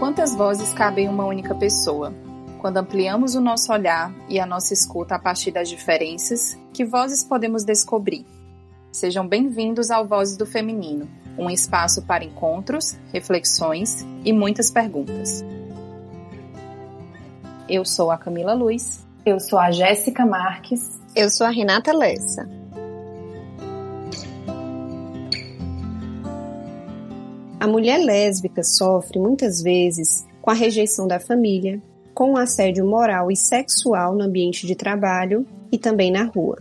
Quantas vozes cabem em uma única pessoa? Quando ampliamos o nosso olhar e a nossa escuta a partir das diferenças, que vozes podemos descobrir? Sejam bem-vindos ao Vozes do Feminino, um espaço para encontros, reflexões e muitas perguntas. Eu sou a Camila Luz. Eu sou a Jéssica Marques. Eu sou a Renata Lessa. A mulher lésbica sofre muitas vezes com a rejeição da família, com o assédio moral e sexual no ambiente de trabalho e também na rua.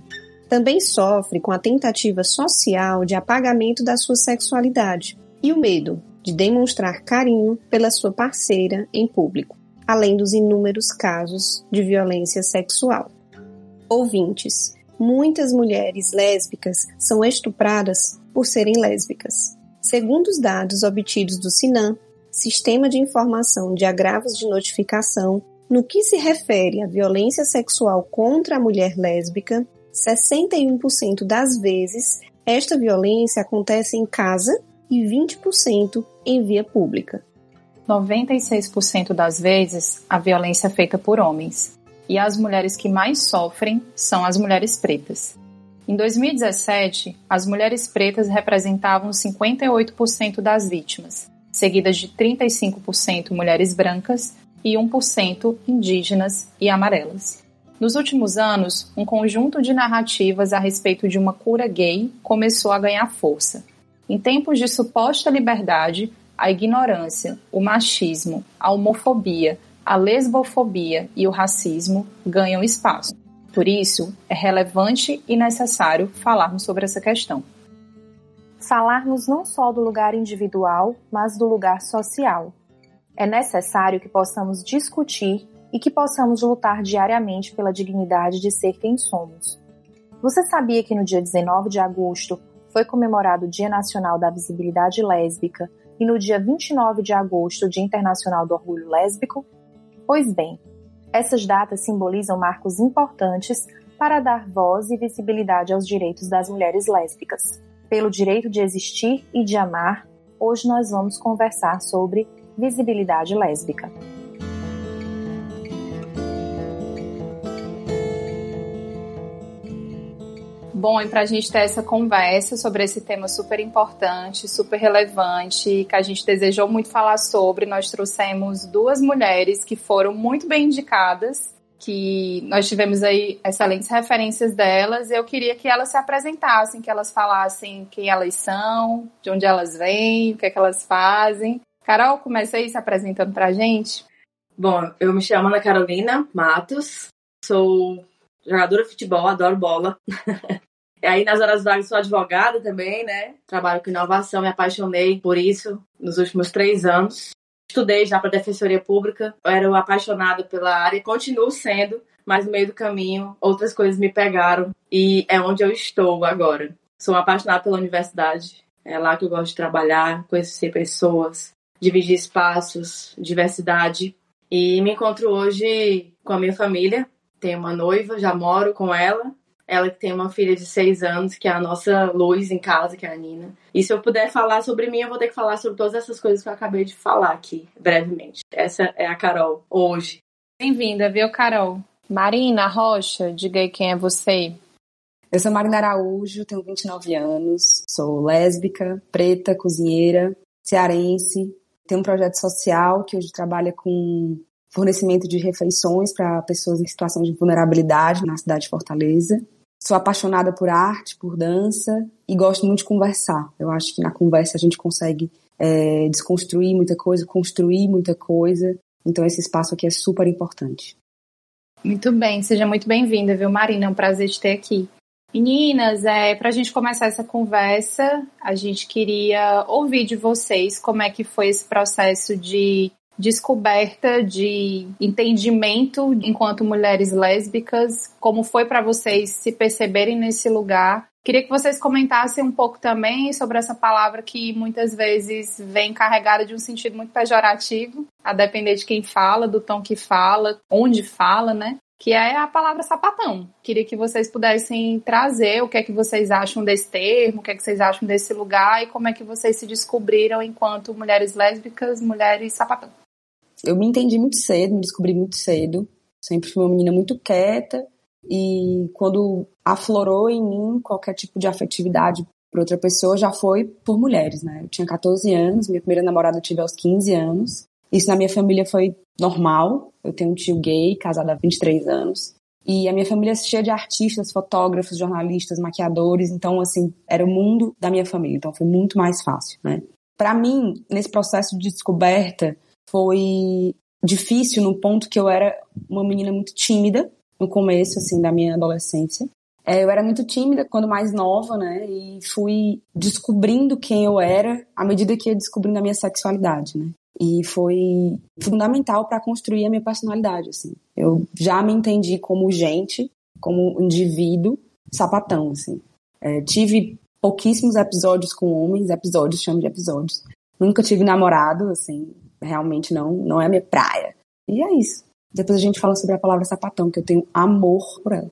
Também sofre com a tentativa social de apagamento da sua sexualidade e o medo de demonstrar carinho pela sua parceira em público, além dos inúmeros casos de violência sexual. Ouvintes, muitas mulheres lésbicas são estupradas por serem lésbicas. Segundo os dados obtidos do SINAM, Sistema de Informação de Agravos de Notificação, no que se refere à violência sexual contra a mulher lésbica, 61% das vezes esta violência acontece em casa e 20% em via pública. 96% das vezes a violência é feita por homens, e as mulheres que mais sofrem são as mulheres pretas. Em 2017, as mulheres pretas representavam 58% das vítimas, seguidas de 35% mulheres brancas e 1% indígenas e amarelas. Nos últimos anos, um conjunto de narrativas a respeito de uma cura gay começou a ganhar força. Em tempos de suposta liberdade, a ignorância, o machismo, a homofobia, a lesbofobia e o racismo ganham espaço. Por isso, é relevante e necessário falarmos sobre essa questão. Falarmos não só do lugar individual, mas do lugar social. É necessário que possamos discutir e que possamos lutar diariamente pela dignidade de ser quem somos. Você sabia que no dia 19 de agosto foi comemorado o Dia Nacional da Visibilidade Lésbica e no dia 29 de agosto o Dia Internacional do Orgulho Lésbico? Pois bem, essas datas simbolizam marcos importantes para dar voz e visibilidade aos direitos das mulheres lésbicas. Pelo direito de existir e de amar, hoje nós vamos conversar sobre visibilidade lésbica. Bom, e para a gente ter essa conversa sobre esse tema super importante, super relevante, que a gente desejou muito falar sobre, nós trouxemos duas mulheres que foram muito bem indicadas, que nós tivemos aí excelentes referências delas. Eu queria que elas se apresentassem, que elas falassem quem elas são, de onde elas vêm, o que é que elas fazem. Carol, começa aí se apresentando para a gente. Bom, eu me chamo Ana Carolina Matos, sou jogadora de futebol, adoro bola. E aí, nas horas vagas, sou advogada também, né? Trabalho com inovação, me apaixonei por isso nos últimos três anos. Estudei já para Defensoria Pública, eu era apaixonada pela área, continuo sendo, mas no meio do caminho outras coisas me pegaram e é onde eu estou agora. Sou apaixonada pela universidade, é lá que eu gosto de trabalhar, conhecer pessoas, dividir espaços, diversidade. E me encontro hoje com a minha família. Tenho uma noiva, já moro com ela ela que tem uma filha de seis anos, que é a nossa luz em casa, que é a Nina. E se eu puder falar sobre mim, eu vou ter que falar sobre todas essas coisas que eu acabei de falar aqui, brevemente. Essa é a Carol, hoje. Bem-vinda, viu, Carol? Marina Rocha, diga aí quem é você. Eu sou Marina Araújo, tenho 29 anos, sou lésbica, preta, cozinheira, cearense. Tenho um projeto social que hoje trabalha com fornecimento de refeições para pessoas em situação de vulnerabilidade na cidade de Fortaleza. Sou apaixonada por arte, por dança e gosto muito de conversar. Eu acho que na conversa a gente consegue é, desconstruir muita coisa, construir muita coisa. Então esse espaço aqui é super importante. Muito bem, seja muito bem-vinda, viu, Marina? É um prazer te ter aqui. Meninas, é, para a gente começar essa conversa, a gente queria ouvir de vocês como é que foi esse processo de descoberta de entendimento enquanto mulheres lésbicas, como foi para vocês se perceberem nesse lugar. Queria que vocês comentassem um pouco também sobre essa palavra que muitas vezes vem carregada de um sentido muito pejorativo, a depender de quem fala, do tom que fala, onde fala, né? que é a palavra sapatão. Queria que vocês pudessem trazer o que é que vocês acham desse termo, o que é que vocês acham desse lugar e como é que vocês se descobriram enquanto mulheres lésbicas, mulheres sapatão. Eu me entendi muito cedo, me descobri muito cedo. Sempre fui uma menina muito quieta e quando aflorou em mim qualquer tipo de afetividade por outra pessoa, já foi por mulheres, né? Eu tinha 14 anos, minha primeira namorada eu tive aos 15 anos. Isso na minha família foi normal. Eu tenho um tio gay, casado há 23 anos. E a minha família é cheia de artistas, fotógrafos, jornalistas, maquiadores. Então, assim, era o mundo da minha família. Então, foi muito mais fácil, né? Para mim, nesse processo de descoberta, foi difícil no ponto que eu era uma menina muito tímida no começo, assim, da minha adolescência. É, eu era muito tímida quando mais nova, né? E fui descobrindo quem eu era à medida que ia descobrindo a minha sexualidade, né? E foi fundamental para construir a minha personalidade, assim. Eu já me entendi como gente, como indivíduo, sapatão, assim. É, tive pouquíssimos episódios com homens, episódios, chamo de episódios. Nunca tive namorado, assim, realmente não, não é a minha praia. E é isso. Depois a gente fala sobre a palavra sapatão, que eu tenho amor por ela.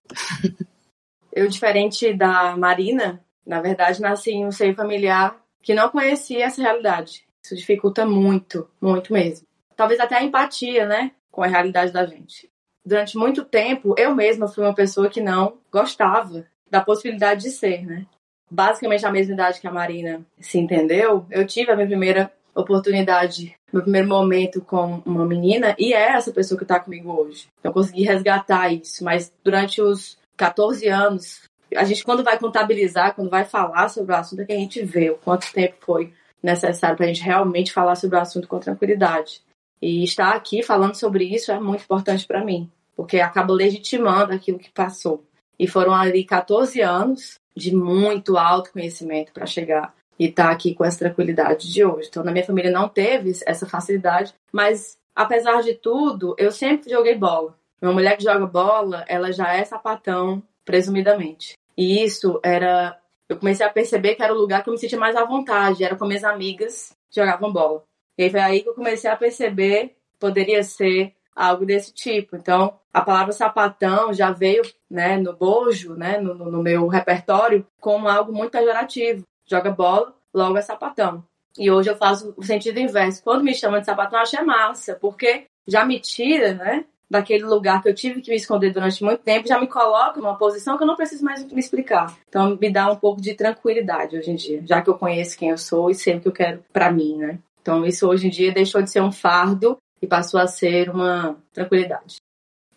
Eu, diferente da Marina, na verdade, nasci em um seio familiar que não conhecia essa realidade. Isso dificulta muito, muito mesmo. Talvez até a empatia, né, com a realidade da gente. Durante muito tempo, eu mesma fui uma pessoa que não gostava da possibilidade de ser, né? Basicamente a mesma idade que a Marina se entendeu, eu tive a minha primeira oportunidade, meu primeiro momento com uma menina, e é essa pessoa que está comigo hoje. Eu consegui resgatar isso, mas durante os 14 anos, a gente quando vai contabilizar, quando vai falar sobre o assunto, é que a gente vê o quanto tempo foi necessário para a gente realmente falar sobre o assunto com tranquilidade. E estar aqui falando sobre isso é muito importante para mim, porque acaba legitimando aquilo que passou. E foram ali 14 anos de muito autoconhecimento para chegar e estar tá aqui com essa tranquilidade de hoje. Então, na minha família não teve essa facilidade, mas apesar de tudo, eu sempre joguei bola. Uma mulher que joga bola, ela já é sapatão, presumidamente. E isso era. Eu comecei a perceber que era o lugar que eu me sentia mais à vontade, era com minhas amigas que jogavam bola. E foi aí que eu comecei a perceber que poderia ser algo desse tipo. Então, a palavra sapatão já veio né, no bojo, né, no, no meu repertório, como algo muito pejorativo. Joga bola, logo é sapatão. E hoje eu faço o sentido inverso. Quando me chamam de sapatão, acho é massa, porque já me tira, né, daquele lugar que eu tive que me esconder durante muito tempo, já me coloca numa posição que eu não preciso mais me explicar. Então me dá um pouco de tranquilidade hoje em dia, já que eu conheço quem eu sou e sei o que eu quero para mim, né? Então isso hoje em dia deixou de ser um fardo e passou a ser uma tranquilidade.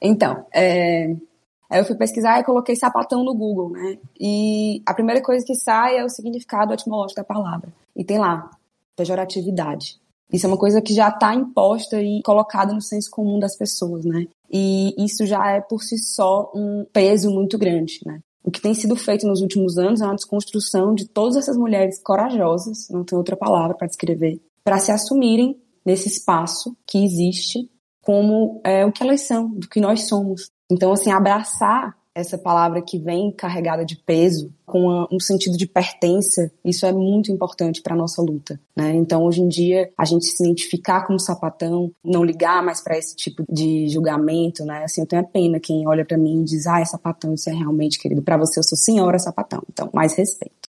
Então, é... aí eu fui pesquisar e coloquei sapatão no Google, né? E a primeira coisa que sai é o significado etimológico da palavra. E tem lá, pejoratividade. Isso é uma coisa que já está imposta e colocada no senso comum das pessoas, né? E isso já é por si só um peso muito grande, né? O que tem sido feito nos últimos anos é uma desconstrução de todas essas mulheres corajosas, não tem outra palavra para descrever, para se assumirem nesse espaço que existe como é, o que elas são, do que nós somos. Então, assim, abraçar essa palavra que vem carregada de peso, com um sentido de pertença, isso é muito importante para nossa luta, né? Então, hoje em dia, a gente se identificar como sapatão, não ligar mais para esse tipo de julgamento, né? Assim, eu tenho a pena quem olha para mim e diz: "Ah, é sapatão, isso é realmente querido. Para você eu sou senhora sapatão". Então, mais respeito.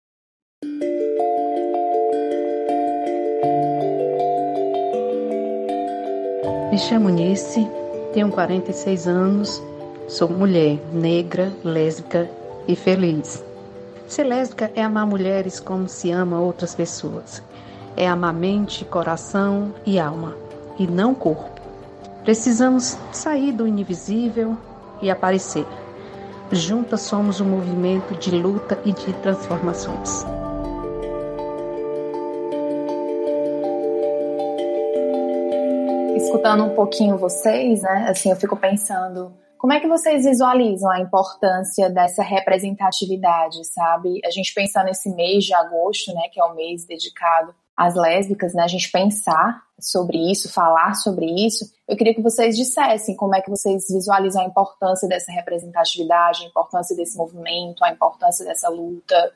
Me chamo Nice, tenho 46 anos, Sou mulher, negra, lésbica e feliz. Ser lésbica é amar mulheres como se ama outras pessoas. É amar mente, coração e alma, e não corpo. Precisamos sair do invisível e aparecer. Juntas somos um movimento de luta e de transformações. Escutando um pouquinho vocês, né? Assim, eu fico pensando como é que vocês visualizam a importância dessa representatividade, sabe? A gente pensar nesse mês de agosto, né, que é o mês dedicado às lésbicas, né, a gente pensar sobre isso, falar sobre isso. Eu queria que vocês dissessem como é que vocês visualizam a importância dessa representatividade, a importância desse movimento, a importância dessa luta.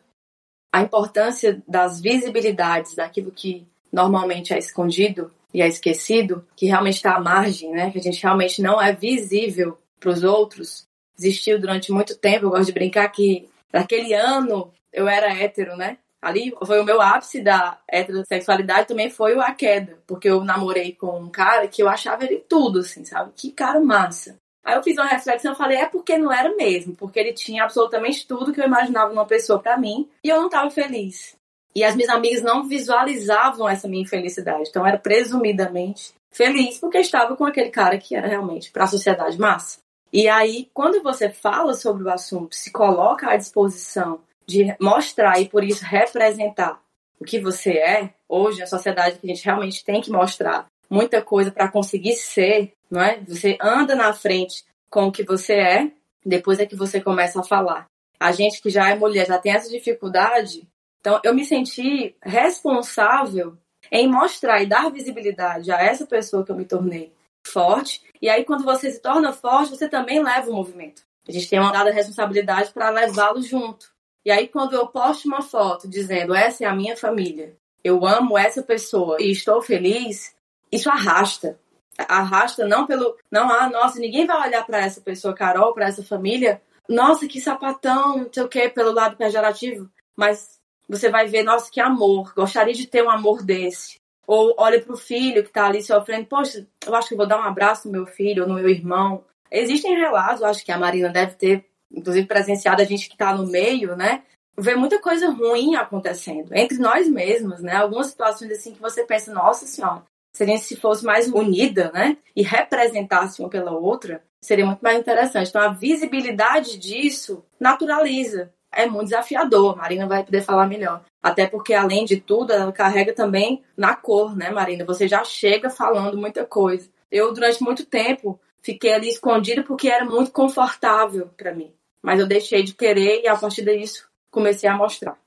A importância das visibilidades daquilo que normalmente é escondido e é esquecido, que realmente está à margem, né? Que a gente realmente não é visível para os outros existiu durante muito tempo. Eu gosto de brincar que naquele ano eu era hétero, né? Ali foi o meu ápice da heterossexualidade, também foi a queda, porque eu namorei com um cara que eu achava ele tudo, assim, sabe? Que cara massa. Aí eu fiz uma reflexão e falei, é porque não era mesmo, porque ele tinha absolutamente tudo que eu imaginava numa pessoa para mim e eu não estava feliz. E as minhas amigas não visualizavam essa minha infelicidade, então era presumidamente feliz porque estava com aquele cara que era realmente para a sociedade massa. E aí, quando você fala sobre o assunto, se coloca à disposição de mostrar e por isso representar o que você é, hoje a sociedade que a gente realmente tem que mostrar muita coisa para conseguir ser, não é? Você anda na frente com o que você é, depois é que você começa a falar. A gente que já é mulher já tem essa dificuldade, então eu me senti responsável em mostrar e dar visibilidade a essa pessoa que eu me tornei forte. E aí quando você se torna forte, você também leva o movimento. A gente tem uma dada responsabilidade para levá-lo junto. E aí, quando eu posto uma foto dizendo essa é a minha família, eu amo essa pessoa e estou feliz, isso arrasta. Arrasta não pelo. Não, ah, nossa, ninguém vai olhar para essa pessoa, Carol, para essa família. Nossa, que sapatão, não sei o quê, pelo lado pejorativo. Mas você vai ver, nossa, que amor. Gostaria de ter um amor desse. Ou olha para o filho que está ali sofrendo. Poxa, eu acho que vou dar um abraço no meu filho ou no meu irmão. Existem relatos, eu acho que a Marina deve ter inclusive presenciado a gente que está no meio, né? Vê muita coisa ruim acontecendo entre nós mesmos, né? Algumas situações assim que você pensa, nossa senhora, seria se fosse mais unida, né? E representasse uma pela outra, seria muito mais interessante. Então a visibilidade disso naturaliza. É muito desafiador, Marina vai poder falar melhor. Até porque, além de tudo, ela carrega também na cor, né, Marina? Você já chega falando muita coisa. Eu, durante muito tempo, fiquei ali escondida porque era muito confortável para mim. Mas eu deixei de querer e a partir disso comecei a mostrar.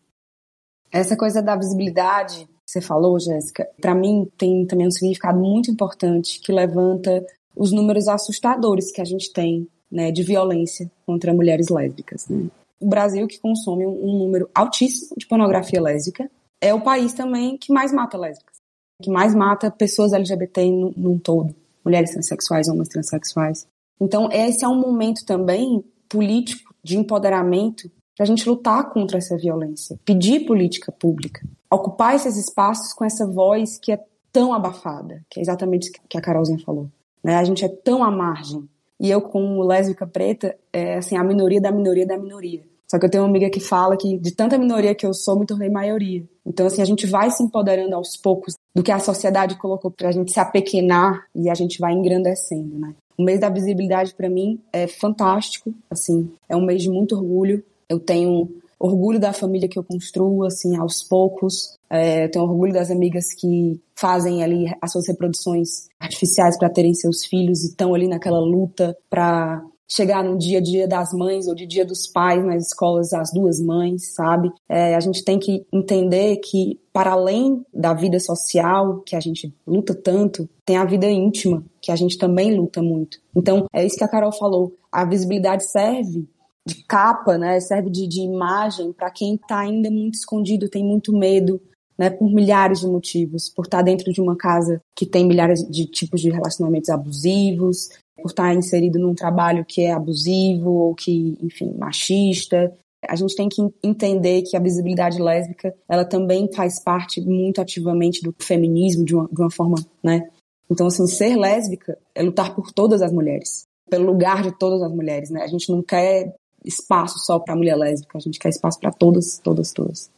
Essa coisa da visibilidade que você falou, Jéssica, para mim tem também um significado muito importante que levanta os números assustadores que a gente tem né, de violência contra mulheres lésbicas. Né? O Brasil, que consome um número altíssimo de pornografia lésbica, é o país também que mais mata lésbicas, que mais mata pessoas LGBT num todo, mulheres transexuais, homens transexuais. Então, esse é um momento também político de empoderamento para a gente lutar contra essa violência, pedir política pública, ocupar esses espaços com essa voz que é tão abafada, que é exatamente o que a Carolzinha falou. Né? A gente é tão à margem. E eu, como lésbica preta, é assim, a minoria da minoria da minoria. Só que eu tenho uma amiga que fala que de tanta minoria que eu sou, me tornei maioria. Então, assim, a gente vai se empoderando aos poucos do que a sociedade colocou para a gente se apequenar e a gente vai engrandecendo, né? O mês da visibilidade para mim é fantástico, assim, é um mês de muito orgulho. Eu tenho orgulho da família que eu construo, assim, aos poucos. É, eu tenho orgulho das amigas que fazem ali as suas reproduções artificiais para terem seus filhos e estão ali naquela luta para chegar no dia a dia das mães ou de dia dos pais nas escolas as duas mães, sabe? É, a gente tem que entender que para além da vida social que a gente luta tanto, tem a vida íntima que a gente também luta muito. Então é isso que a Carol falou. A visibilidade serve de capa, né? Serve de, de imagem para quem está ainda muito escondido, tem muito medo, né, por milhares de motivos, por estar tá dentro de uma casa que tem milhares de tipos de relacionamentos abusivos, por estar inserido num trabalho que é abusivo ou que, enfim, machista. A gente tem que entender que a visibilidade lésbica, ela também faz parte muito ativamente do feminismo de uma, de uma forma, né? Então, assim, ser lésbica é lutar por todas as mulheres, pelo lugar de todas as mulheres, né? A gente não quer espaço só para mulher lésbica, a gente quer espaço para todas, todas, todas.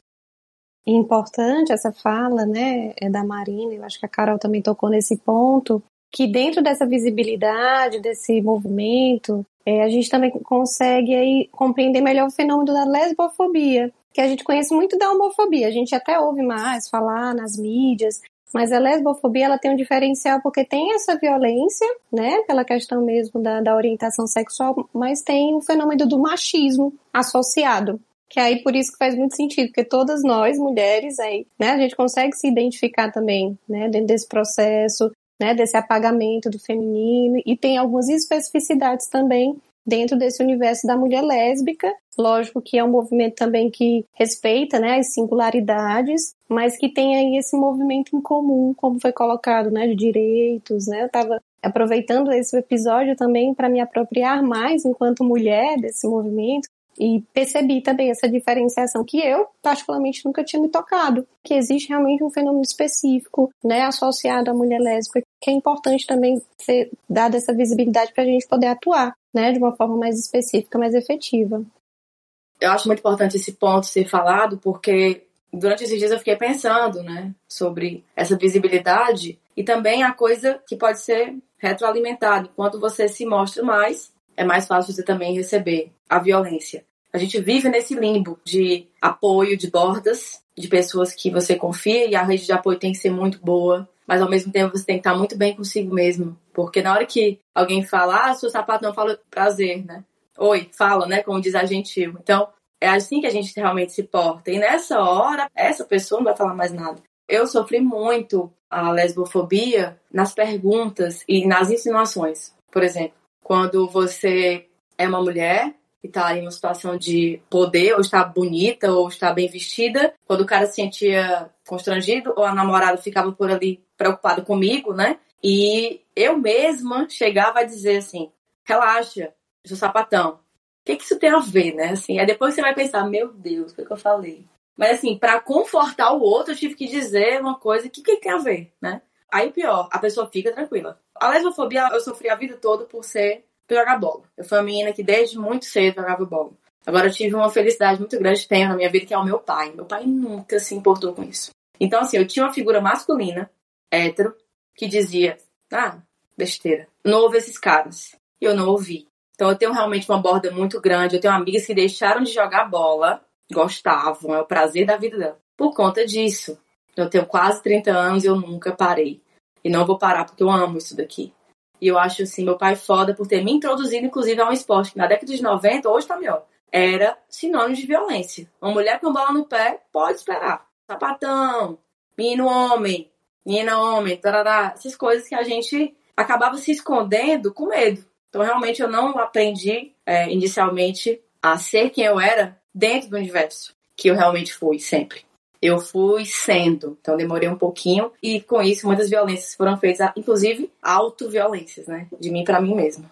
Importante essa fala, né, é da Marina, eu acho que a Carol também tocou nesse ponto, que dentro dessa visibilidade, desse movimento, é, a gente também consegue aí compreender melhor o fenômeno da lesbofobia, que a gente conhece muito da homofobia, a gente até ouve mais falar nas mídias, mas a lesbofobia ela tem um diferencial porque tem essa violência, né, pela questão mesmo da, da orientação sexual, mas tem o fenômeno do machismo associado. Que aí por isso que faz muito sentido, porque todas nós, mulheres, aí, né, a gente consegue se identificar também, né, dentro desse processo, né, desse apagamento do feminino e tem algumas especificidades também dentro desse universo da mulher lésbica. Lógico que é um movimento também que respeita né, as singularidades, mas que tem aí esse movimento em comum, como foi colocado, né, de direitos. Né? Eu estava aproveitando esse episódio também para me apropriar mais, enquanto mulher, desse movimento, E percebi também essa diferenciação que eu, particularmente, nunca tinha me tocado. Que existe realmente um fenômeno específico, né, associado à mulher lésbica, que é importante também ser dada essa visibilidade para a gente poder atuar, né, de uma forma mais específica, mais efetiva. Eu acho muito importante esse ponto ser falado, porque durante esses dias eu fiquei pensando, né, sobre essa visibilidade e também a coisa que pode ser retroalimentada. Enquanto você se mostra mais, é mais fácil você também receber a violência. A gente vive nesse limbo de apoio, de bordas, de pessoas que você confia e a rede de apoio tem que ser muito boa, mas ao mesmo tempo você tem que estar muito bem consigo mesmo. Porque na hora que alguém fala, ah, seu sapato não fala prazer, né? Oi, fala, né? Como diz a gentil. Então, é assim que a gente realmente se porta. E nessa hora, essa pessoa não vai falar mais nada. Eu sofri muito a lesbofobia nas perguntas e nas insinuações. Por exemplo, quando você é uma mulher e tá em uma situação de poder, ou está bonita, ou está bem vestida, quando o cara se sentia constrangido, ou a namorada ficava por ali preocupada comigo, né? E eu mesma chegava a dizer assim: relaxa, eu sou sapatão. O que, que isso tem a ver, né? Assim, aí depois você vai pensar: meu Deus, o que, que eu falei? Mas assim, para confortar o outro, eu tive que dizer uma coisa: que, que tem a ver, né? Aí pior, a pessoa fica tranquila. A lesbofobia eu sofri a vida toda por ser por jogar bola. Eu fui uma menina que desde muito cedo jogava bola. Agora eu tive uma felicidade muito grande tenho na minha vida que é o meu pai. Meu pai nunca se importou com isso. Então assim, eu tinha uma figura masculina, hétero, que dizia: "Ah, besteira. Não ouve esses caras". E eu não ouvi. Então eu tenho realmente uma borda muito grande. Eu tenho amigas que deixaram de jogar bola, gostavam, é o prazer da vida dela. Por conta disso. Eu tenho quase 30 anos e eu nunca parei. E não vou parar porque eu amo isso daqui. E eu acho assim, meu pai foda por ter me introduzido, inclusive, a um esporte que na década de 90, hoje tá melhor, era sinônimo de violência. Uma mulher com bola no pé pode esperar. Sapatão, menino homem, menina homem, tarará, essas coisas que a gente acabava se escondendo com medo. Então, realmente, eu não aprendi é, inicialmente a ser quem eu era dentro do universo que eu realmente fui sempre eu fui sendo. Então demorei um pouquinho e com isso muitas violências foram feitas, inclusive autoviolências, né? De mim para mim mesma.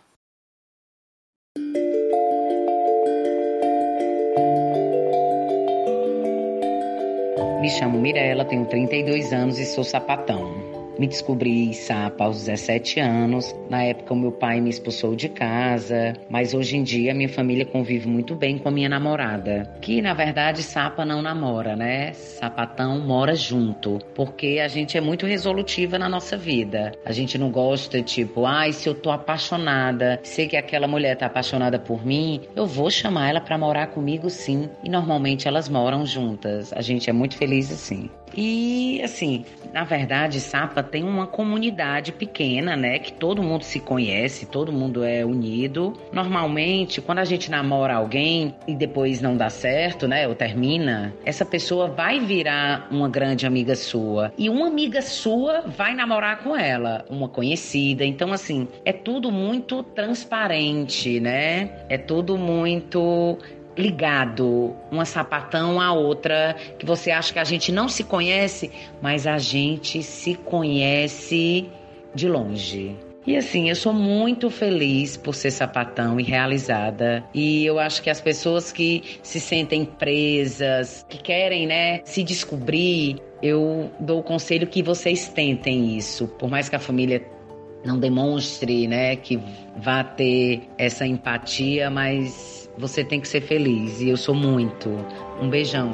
Me chamo Mirella, tenho 32 anos e sou sapatão. Me descobri sapa aos 17 anos. Na época, o meu pai me expulsou de casa, mas hoje em dia minha família convive muito bem com a minha namorada, que na verdade sapa não namora, né? Sapatão mora junto, porque a gente é muito resolutiva na nossa vida. A gente não gosta, tipo, ai, se eu tô apaixonada, sei que aquela mulher tá apaixonada por mim, eu vou chamar ela para morar comigo sim. E normalmente elas moram juntas. A gente é muito feliz assim. E assim, na verdade, Sapa tem uma comunidade pequena, né? Que todo mundo se conhece, todo mundo é unido. Normalmente, quando a gente namora alguém e depois não dá certo, né? Ou termina, essa pessoa vai virar uma grande amiga sua. E uma amiga sua vai namorar com ela, uma conhecida. Então, assim, é tudo muito transparente, né? É tudo muito ligado, uma sapatão à outra, que você acha que a gente não se conhece, mas a gente se conhece de longe. E assim, eu sou muito feliz por ser sapatão e realizada. E eu acho que as pessoas que se sentem presas, que querem, né, se descobrir, eu dou o conselho que vocês tentem isso. Por mais que a família não demonstre, né, que vá ter essa empatia, mas você tem que ser feliz e eu sou muito. Um beijão.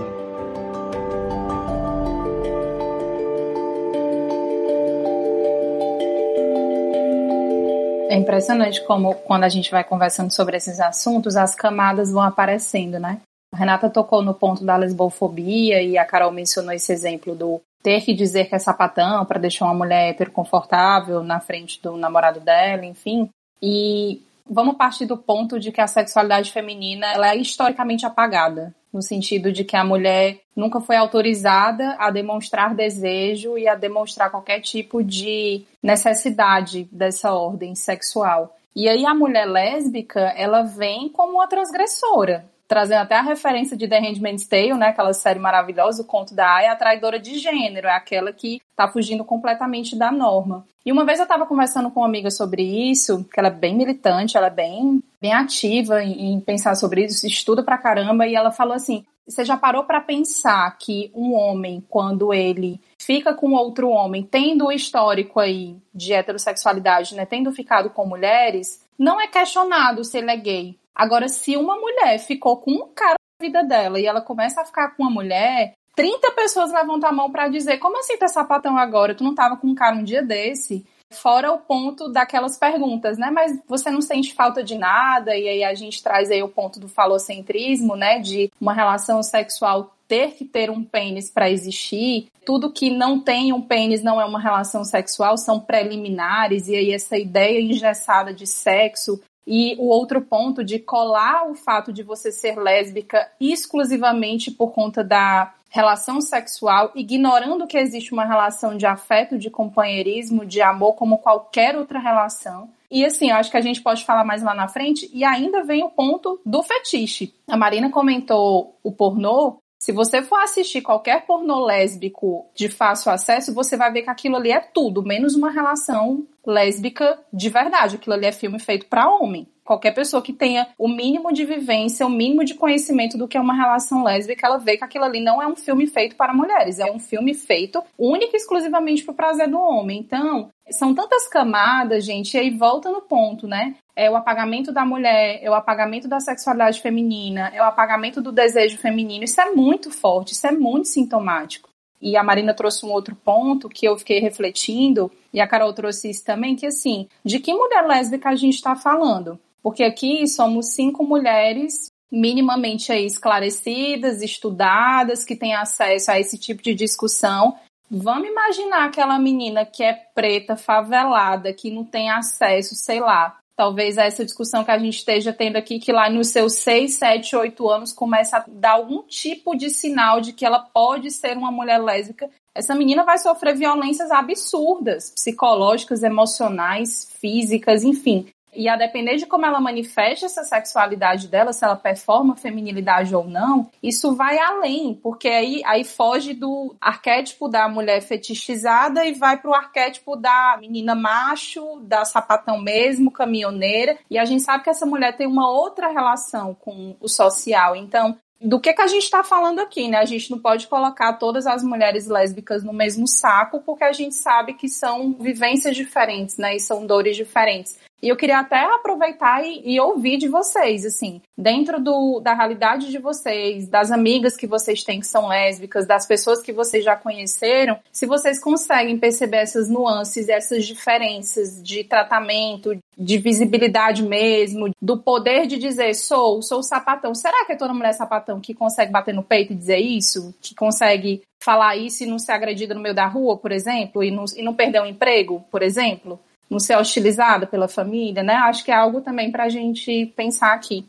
É impressionante como, quando a gente vai conversando sobre esses assuntos, as camadas vão aparecendo, né? A Renata tocou no ponto da lesbofobia e a Carol mencionou esse exemplo do ter que dizer que é sapatão para deixar uma mulher hiper confortável na frente do namorado dela, enfim. E vamos partir do ponto de que a sexualidade feminina ela é historicamente apagada, no sentido de que a mulher nunca foi autorizada a demonstrar desejo e a demonstrar qualquer tipo de necessidade dessa ordem sexual. E aí a mulher lésbica, ela vem como uma transgressora. Trazendo até a referência de The Handmaid's Tale, né, aquela série maravilhosa, o conto da Aya, a traidora de gênero, é aquela que tá fugindo completamente da norma. E uma vez eu estava conversando com uma amiga sobre isso, que ela é bem militante, ela é bem, bem ativa em, em pensar sobre isso, estuda pra caramba, e ela falou assim: você já parou para pensar que um homem, quando ele fica com outro homem, tendo o histórico aí de heterossexualidade, né, tendo ficado com mulheres, não é questionado se ele é gay. Agora, se uma mulher ficou com um cara na vida dela e ela começa a ficar com uma mulher, 30 pessoas levantam a mão para dizer: como assim tá sapatão agora? Tu não tava com um cara um dia desse? Fora o ponto daquelas perguntas, né? Mas você não sente falta de nada, e aí a gente traz aí o ponto do falocentrismo, né? De uma relação sexual ter que ter um pênis para existir. Tudo que não tem um pênis não é uma relação sexual, são preliminares, e aí essa ideia engessada de sexo e o outro ponto de colar o fato de você ser lésbica exclusivamente por conta da relação sexual, ignorando que existe uma relação de afeto, de companheirismo, de amor, como qualquer outra relação. E assim, eu acho que a gente pode falar mais lá na frente. E ainda vem o ponto do fetiche. A Marina comentou o pornô. Se você for assistir qualquer pornô lésbico de fácil acesso, você vai ver que aquilo ali é tudo, menos uma relação lésbica de verdade. Aquilo ali é filme feito para homem. Qualquer pessoa que tenha o mínimo de vivência, o mínimo de conhecimento do que é uma relação lésbica, ela vê que aquilo ali não é um filme feito para mulheres, é um filme feito único e exclusivamente para o prazer do homem. Então, são tantas camadas, gente, e aí volta no ponto, né? É o apagamento da mulher, é o apagamento da sexualidade feminina, é o apagamento do desejo feminino. Isso é muito forte, isso é muito sintomático. E a Marina trouxe um outro ponto que eu fiquei refletindo, e a Carol trouxe isso também, que assim, de que mulher lésbica a gente está falando? Porque aqui somos cinco mulheres minimamente esclarecidas, estudadas, que têm acesso a esse tipo de discussão. Vamos imaginar aquela menina que é preta, favelada, que não tem acesso, sei lá, talvez essa discussão que a gente esteja tendo aqui, que lá nos seus 6, 7, 8 anos começa a dar algum tipo de sinal de que ela pode ser uma mulher lésbica. Essa menina vai sofrer violências absurdas, psicológicas, emocionais, físicas, enfim. E a depender de como ela manifesta essa sexualidade dela, se ela performa feminilidade ou não, isso vai além, porque aí, aí foge do arquétipo da mulher fetichizada e vai pro arquétipo da menina macho, da sapatão mesmo, caminhoneira. E a gente sabe que essa mulher tem uma outra relação com o social. Então, do que, que a gente está falando aqui, né? A gente não pode colocar todas as mulheres lésbicas no mesmo saco, porque a gente sabe que são vivências diferentes, né? E são dores diferentes. E eu queria até aproveitar e, e, ouvir de vocês, assim, dentro do, da realidade de vocês, das amigas que vocês têm que são lésbicas, das pessoas que vocês já conheceram, se vocês conseguem perceber essas nuances, essas diferenças de tratamento, de visibilidade mesmo, do poder de dizer sou, sou sapatão. Será que é toda mulher sapatão que consegue bater no peito e dizer isso? Que consegue falar isso e não ser agredida no meio da rua, por exemplo, e não, e não perder um emprego, por exemplo? Não ser hostilizada pela família, né? Acho que é algo também para a gente pensar aqui.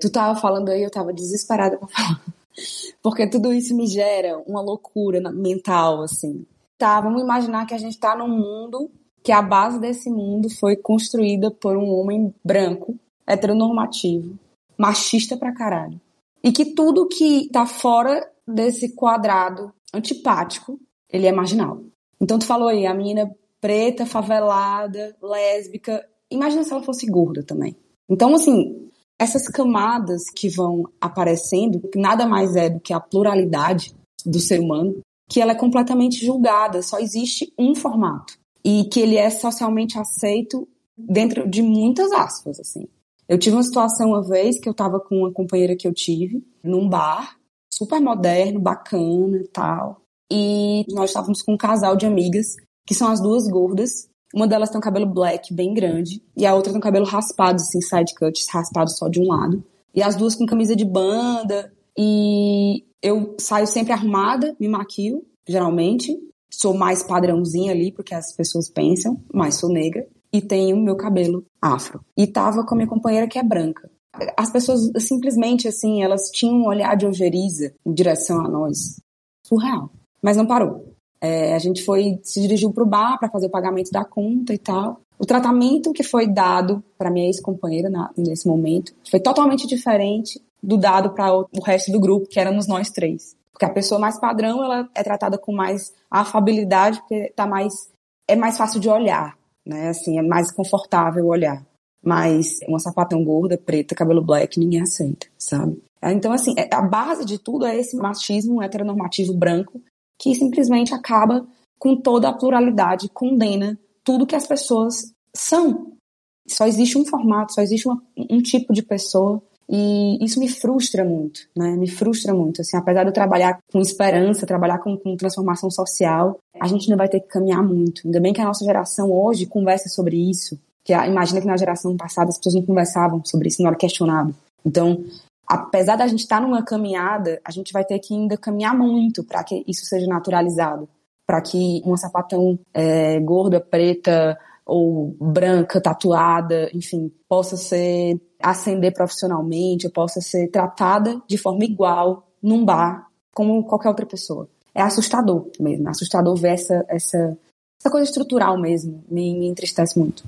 Tu tava falando aí, eu tava desesperada para falar. Porque tudo isso me gera uma loucura mental, assim. Tá, vamos imaginar que a gente tá num mundo que a base desse mundo foi construída por um homem branco, heteronormativo, machista pra caralho. E que tudo que tá fora desse quadrado antipático, ele é marginal. Então tu falou aí, a menina preta, favelada, lésbica. Imagina se ela fosse gorda também. Então, assim, essas camadas que vão aparecendo, nada mais é do que a pluralidade do ser humano, que ela é completamente julgada, só existe um formato. E que ele é socialmente aceito dentro de muitas aspas, assim. Eu tive uma situação uma vez que eu tava com uma companheira que eu tive num bar, super moderno, bacana e tal. E nós estávamos com um casal de amigas que são as duas gordas. Uma delas tem um cabelo black bem grande e a outra tem um cabelo raspado, assim, side cut, raspado só de um lado. E as duas com camisa de banda. E eu saio sempre arrumada, me maquio, geralmente. Sou mais padrãozinha ali, porque as pessoas pensam, mas sou negra. E tenho meu cabelo afro. E tava com a minha companheira que é branca. As pessoas simplesmente, assim, elas tinham um olhar de ojeriza em direção a nós. Surreal. Mas não parou. É, a gente foi se dirigiu para o bar para fazer o pagamento da conta e tal. O tratamento que foi dado para minha ex-companheira nesse momento foi totalmente diferente do dado para o resto do grupo, que éramos nós três. Porque a pessoa mais padrão, ela é tratada com mais afabilidade, porque tá mais, é mais fácil de olhar, né? Assim, é mais confortável olhar. Mas uma sapatão gorda, preta, cabelo black, ninguém aceita, sabe? Então, assim, é, a base de tudo é esse machismo heteronormativo branco que simplesmente acaba com toda a pluralidade, condena tudo que as pessoas são. Só existe um formato, só existe uma, um tipo de pessoa e isso me frustra muito, né? Me frustra muito. Assim, apesar de eu trabalhar com esperança, trabalhar com, com, transformação social, a gente ainda vai ter que caminhar muito. Ainda bem que a nossa geração hoje conversa sobre isso. Que imagina que na geração passada as pessoas não conversavam sobre isso, não era questionado. Então, apesar da gente estar numa caminhada, a gente vai ter que ainda caminhar muito para que isso seja naturalizado, para que uma sapatão é, gorda, preta ou branca, tatuada, enfim, possa ser ascender profissionalmente, possa ser tratada de forma igual num bar como qualquer outra pessoa. É assustador mesmo, assustador ver essa, essa, essa coisa estrutural mesmo, me, me entristece muito.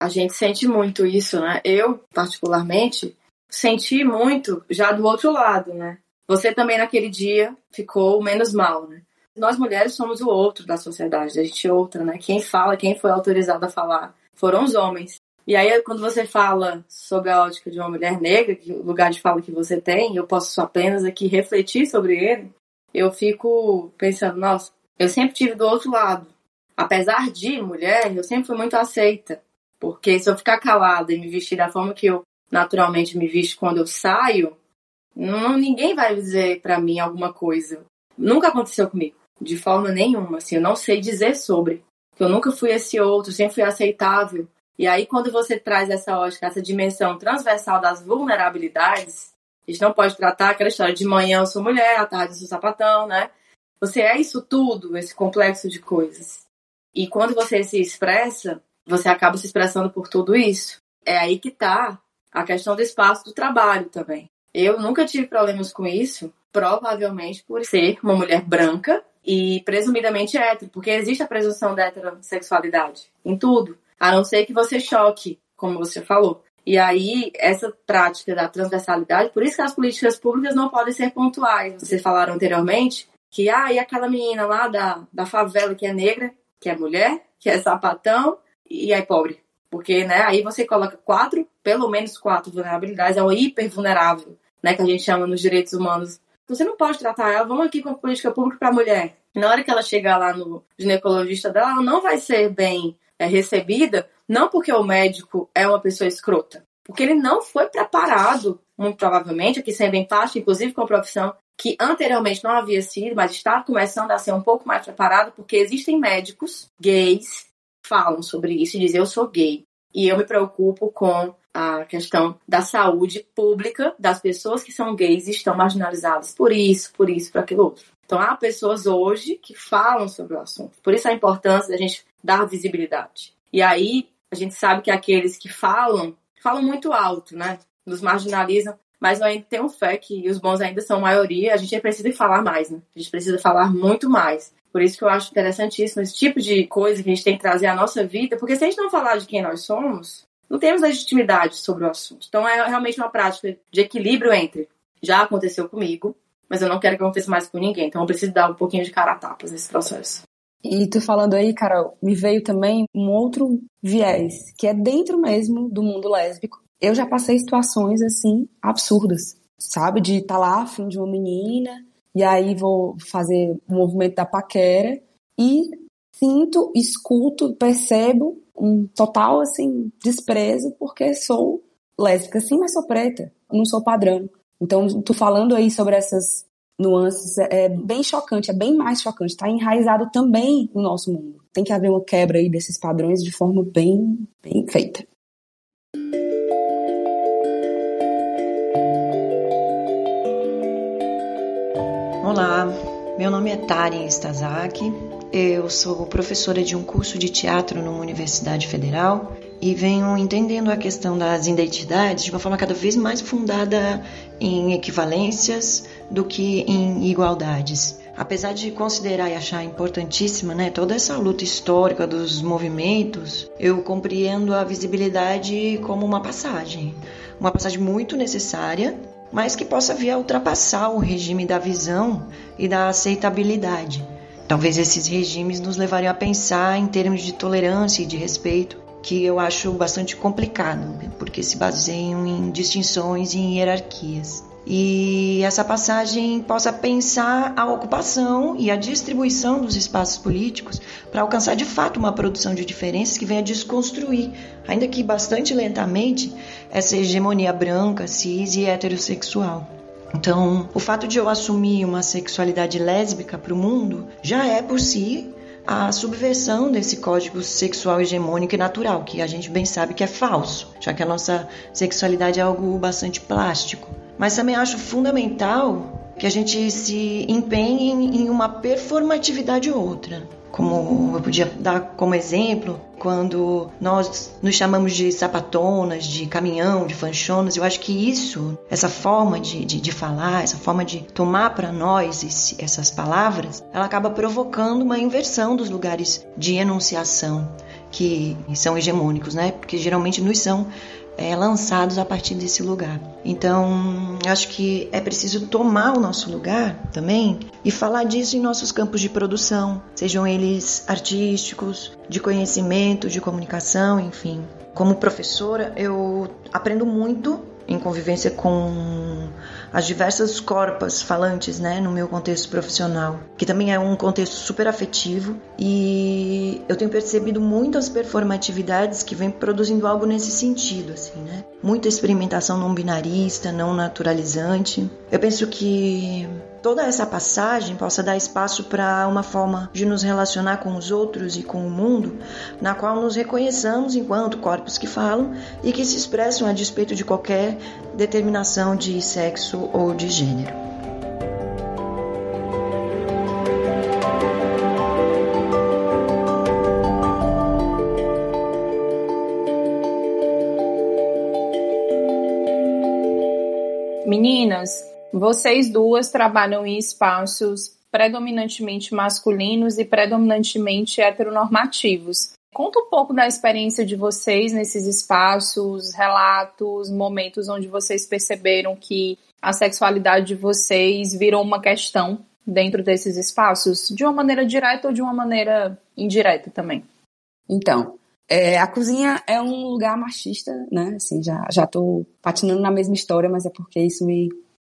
A gente sente muito isso, né? Eu, particularmente, senti muito já do outro lado, né? Você também naquele dia ficou menos mal, né? Nós mulheres somos o outro da sociedade, a gente é outra, né? Quem fala, quem foi autorizado a falar foram os homens. E aí, quando você fala sobre a ótica de uma mulher negra, que o lugar de fala que você tem, eu posso apenas aqui refletir sobre ele, eu fico pensando, nossa, eu sempre tive do outro lado. Apesar de mulher, eu sempre fui muito aceita. Porque se eu ficar calada e me vestir da forma que eu naturalmente me visto quando eu saio, não, ninguém vai dizer para mim alguma coisa. Nunca aconteceu comigo, de forma nenhuma. Assim, eu não sei dizer sobre. Eu nunca fui esse outro, sempre fui aceitável. E aí, quando você traz essa ótica, essa dimensão transversal das vulnerabilidades, a gente não pode tratar aquela história de manhã eu sou mulher, à tarde eu sou sapatão, né? Você é isso tudo, esse complexo de coisas. E quando você se expressa, você acaba se expressando por tudo isso. É aí que tá a questão do espaço do trabalho também. Eu nunca tive problemas com isso, provavelmente por ser uma mulher branca e presumidamente hétero, porque existe a presunção da heterossexualidade em tudo. A não ser que você choque, como você falou. E aí, essa prática da transversalidade, por isso que as políticas públicas não podem ser pontuais. Vocês falaram anteriormente que, ah, e aquela menina lá da, da favela que é negra, que é mulher, que é sapatão e é pobre. Porque, né, aí você coloca quatro, pelo menos quatro vulnerabilidades, é o hiper vulnerável, né, que a gente chama nos direitos humanos. Você não pode tratar ela, vamos aqui com a política pública para a mulher. Na hora que ela chegar lá no ginecologista dela, ela não vai ser bem é, recebida, não porque o médico é uma pessoa escrota, porque ele não foi preparado, muito provavelmente, aqui sendo empático, inclusive com a profissão, que anteriormente não havia sido, mas está começando a ser um pouco mais preparado, porque existem médicos gays falam sobre isso e dizem eu sou gay. E eu me preocupo com a questão da saúde pública das pessoas que são gays e estão marginalizadas por isso, por isso, por aquilo outro. Então há pessoas hoje que falam sobre o assunto. Por isso a importância da gente dar visibilidade. E aí a gente sabe que aqueles que falam, falam muito alto, né? Nos marginalizam, mas ainda tenho fé que os bons ainda são maioria, a gente precisa falar mais, né? A gente precisa falar muito mais. Por isso que eu acho interessantíssimo esse tipo de coisa que a gente tem que trazer à nossa vida, porque se a gente não falar de quem nós somos, não temos legitimidade sobre o assunto. Então é realmente uma prática de equilíbrio entre já aconteceu comigo, mas eu não quero que aconteça mais com ninguém. Então eu preciso dar um pouquinho de cara a tapas nesse processo. E tu falando aí, Carol, me veio também um outro viés, que é dentro mesmo do mundo lésbico. Eu já passei situações assim absurdas, sabe? De estar tá lá afim de uma menina, e aí vou fazer o movimento da paquera e sinto, escuto, percebo um total assim desprezo porque sou lésbica sim, mas sou preta, não sou padrão. Então, tu falando aí sobre essas nuances é, é bem chocante, é bem mais chocante, está enraizado também no nosso mundo. Tem que haver uma quebra aí desses padrões de forma bem, bem feita. Olá, meu nome é Tari Stazaki, eu sou professora de um curso de teatro numa universidade federal e venho entendendo a questão das identidades de uma forma cada vez mais fundada em equivalências do que em igualdades. Apesar de considerar e achar importantíssima né, toda essa luta histórica dos movimentos, eu compreendo a visibilidade como uma passagem. Uma passagem muito necessária, mas que possa vir a ultrapassar o regime da visão e da aceitabilidade. Talvez esses regimes nos levariam a pensar em termos de tolerância e de respeito, que eu acho bastante complicado, porque se baseiam em distinções e em hierarquias e essa passagem possa pensar a ocupação e a distribuição dos espaços políticos para alcançar de fato uma produção de diferenças que venha desconstruir, ainda que bastante lentamente, essa hegemonia branca, cis e heterossexual. Então, o fato de eu assumir uma sexualidade lésbica para o mundo já é por si a subversão desse código sexual hegemônico e natural, que a gente bem sabe que é falso, já que a nossa sexualidade é algo bastante plástico. Mas também acho fundamental que a gente se empenhe em uma performatividade outra. Como eu podia dar como exemplo, quando nós nos chamamos de sapatonas, de caminhão, de fanchonas, eu acho que isso, essa forma de, de, de falar, essa forma de tomar para nós esse, essas palavras, ela acaba provocando uma inversão dos lugares de enunciação que são hegemônicos, né? Porque geralmente nos são é, lançados a partir desse lugar. Então, acho que é preciso tomar o nosso lugar também e falar disso em nossos campos de produção, sejam eles artísticos, de conhecimento, de comunicação, enfim. Como professora, eu aprendo muito em convivência com as diversas corpas falantes, né, no meu contexto profissional, que também é um contexto super afetivo e eu tenho percebido muitas performatividades que vêm produzindo algo nesse sentido, assim, né? Muita experimentação não binarista, não naturalizante. Eu penso que toda essa passagem possa dar espaço para uma forma de nos relacionar com os outros e com o mundo, na qual nos reconheçamos enquanto corpos que falam e que se expressam a despeito de qualquer determinação de sexo ou de gênero. Meninas, vocês duas trabalham em espaços predominantemente masculinos e predominantemente heteronormativos. Conta um pouco da experiência de vocês nesses espaços, relatos, momentos onde vocês perceberam que a sexualidade de vocês virou uma questão dentro desses espaços, de uma maneira direta ou de uma maneira indireta também. Então, é, a cozinha é um lugar machista, né? Assim, já, já tô patinando na mesma história, mas é porque isso me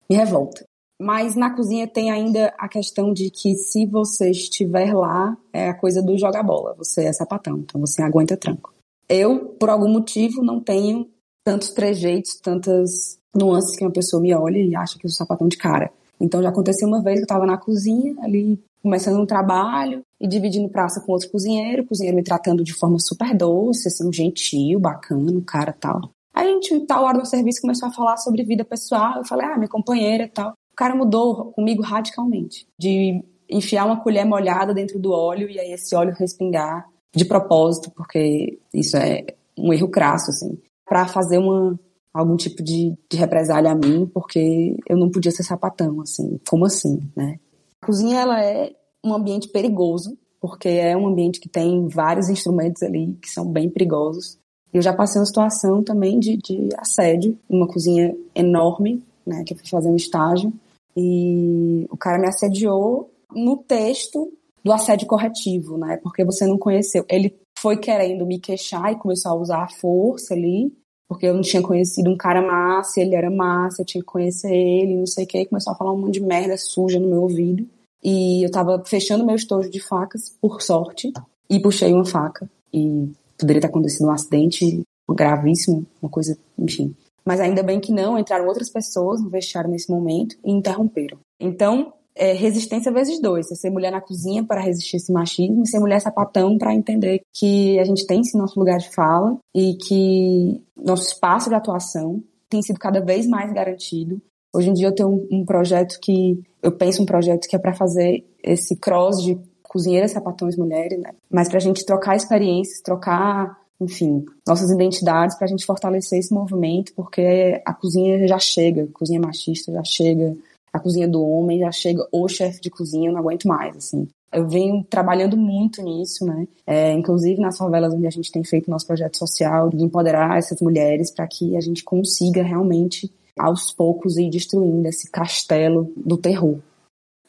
me revolta. Mas na cozinha tem ainda a questão de que se você estiver lá, é a coisa do joga bola. Você é sapatão, então você aguenta tranco. Eu, por algum motivo, não tenho tantos trejeitos, tantas nuances que uma pessoa me olha e acha que eu sou sapatão de cara. Então já aconteceu uma vez que eu estava na cozinha, ali começando um trabalho e dividindo praça com outro cozinheiro, o cozinheiro me tratando de forma super doce, assim, gentil, bacana, cara tal. Aí a gente, tal hora do serviço, começou a falar sobre vida pessoal. Eu falei, ah, minha companheira e tal. O cara mudou comigo radicalmente. De enfiar uma colher molhada dentro do óleo e aí esse óleo respingar de propósito, porque isso é um erro crasso, assim, para fazer uma, algum tipo de, de represália a mim, porque eu não podia ser sapatão, assim, como assim, né? A cozinha, ela é um ambiente perigoso, porque é um ambiente que tem vários instrumentos ali que são bem perigosos. Eu já passei uma situação também de, de assédio, uma cozinha enorme, né, que eu fui fazer um estágio, e o cara me assediou no texto do assédio corretivo, né, porque você não conheceu. Ele foi querendo me queixar e começou a usar a força ali, porque eu não tinha conhecido um cara massa, ele era massa, eu tinha que conhecer ele, não sei o que, e começou a falar um monte de merda suja no meu ouvido. E eu tava fechando meu estojo de facas, por sorte, e puxei uma faca. E poderia ter acontecido um acidente gravíssimo, uma coisa, enfim. Mas ainda bem que não, entraram outras pessoas no vestiário nesse momento e interromperam. Então, é, resistência vezes dois. É ser mulher na cozinha para resistir esse machismo e ser mulher sapatão para entender que a gente tem esse nosso lugar de fala e que nosso espaço de atuação tem sido cada vez mais garantido. Hoje em dia eu tenho um, um projeto que, eu penso um projeto que é para fazer esse cross de cozinheiras, sapatões, mulheres, né? Mas para a gente trocar experiências, trocar, enfim, nossas identidades, para a gente fortalecer esse movimento, porque a cozinha já chega, a cozinha machista já chega, a cozinha do homem já chega, o chefe de cozinha, eu não aguento mais, assim. Eu venho trabalhando muito nisso, né? É, inclusive nas favelas onde a gente tem feito nosso projeto social de empoderar essas mulheres para que a gente consiga realmente aos poucos ir destruindo esse castelo do terror.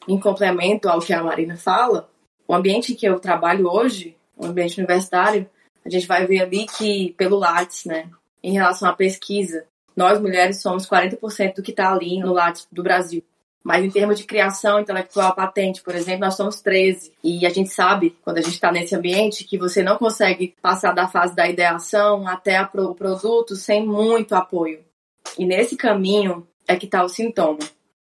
Em complemento ao que a Marina fala, o ambiente que eu trabalho hoje, o ambiente universitário, a gente vai ver ali que, pelo Lattes, né, em relação à pesquisa, nós mulheres somos 40% do que está ali no Lattes do Brasil. Mas em termos de criação intelectual patente, por exemplo, nós somos 13. E a gente sabe, quando a gente está nesse ambiente, que você não consegue passar da fase da ideação até o produto sem muito apoio. E nesse caminho é que está o sintoma.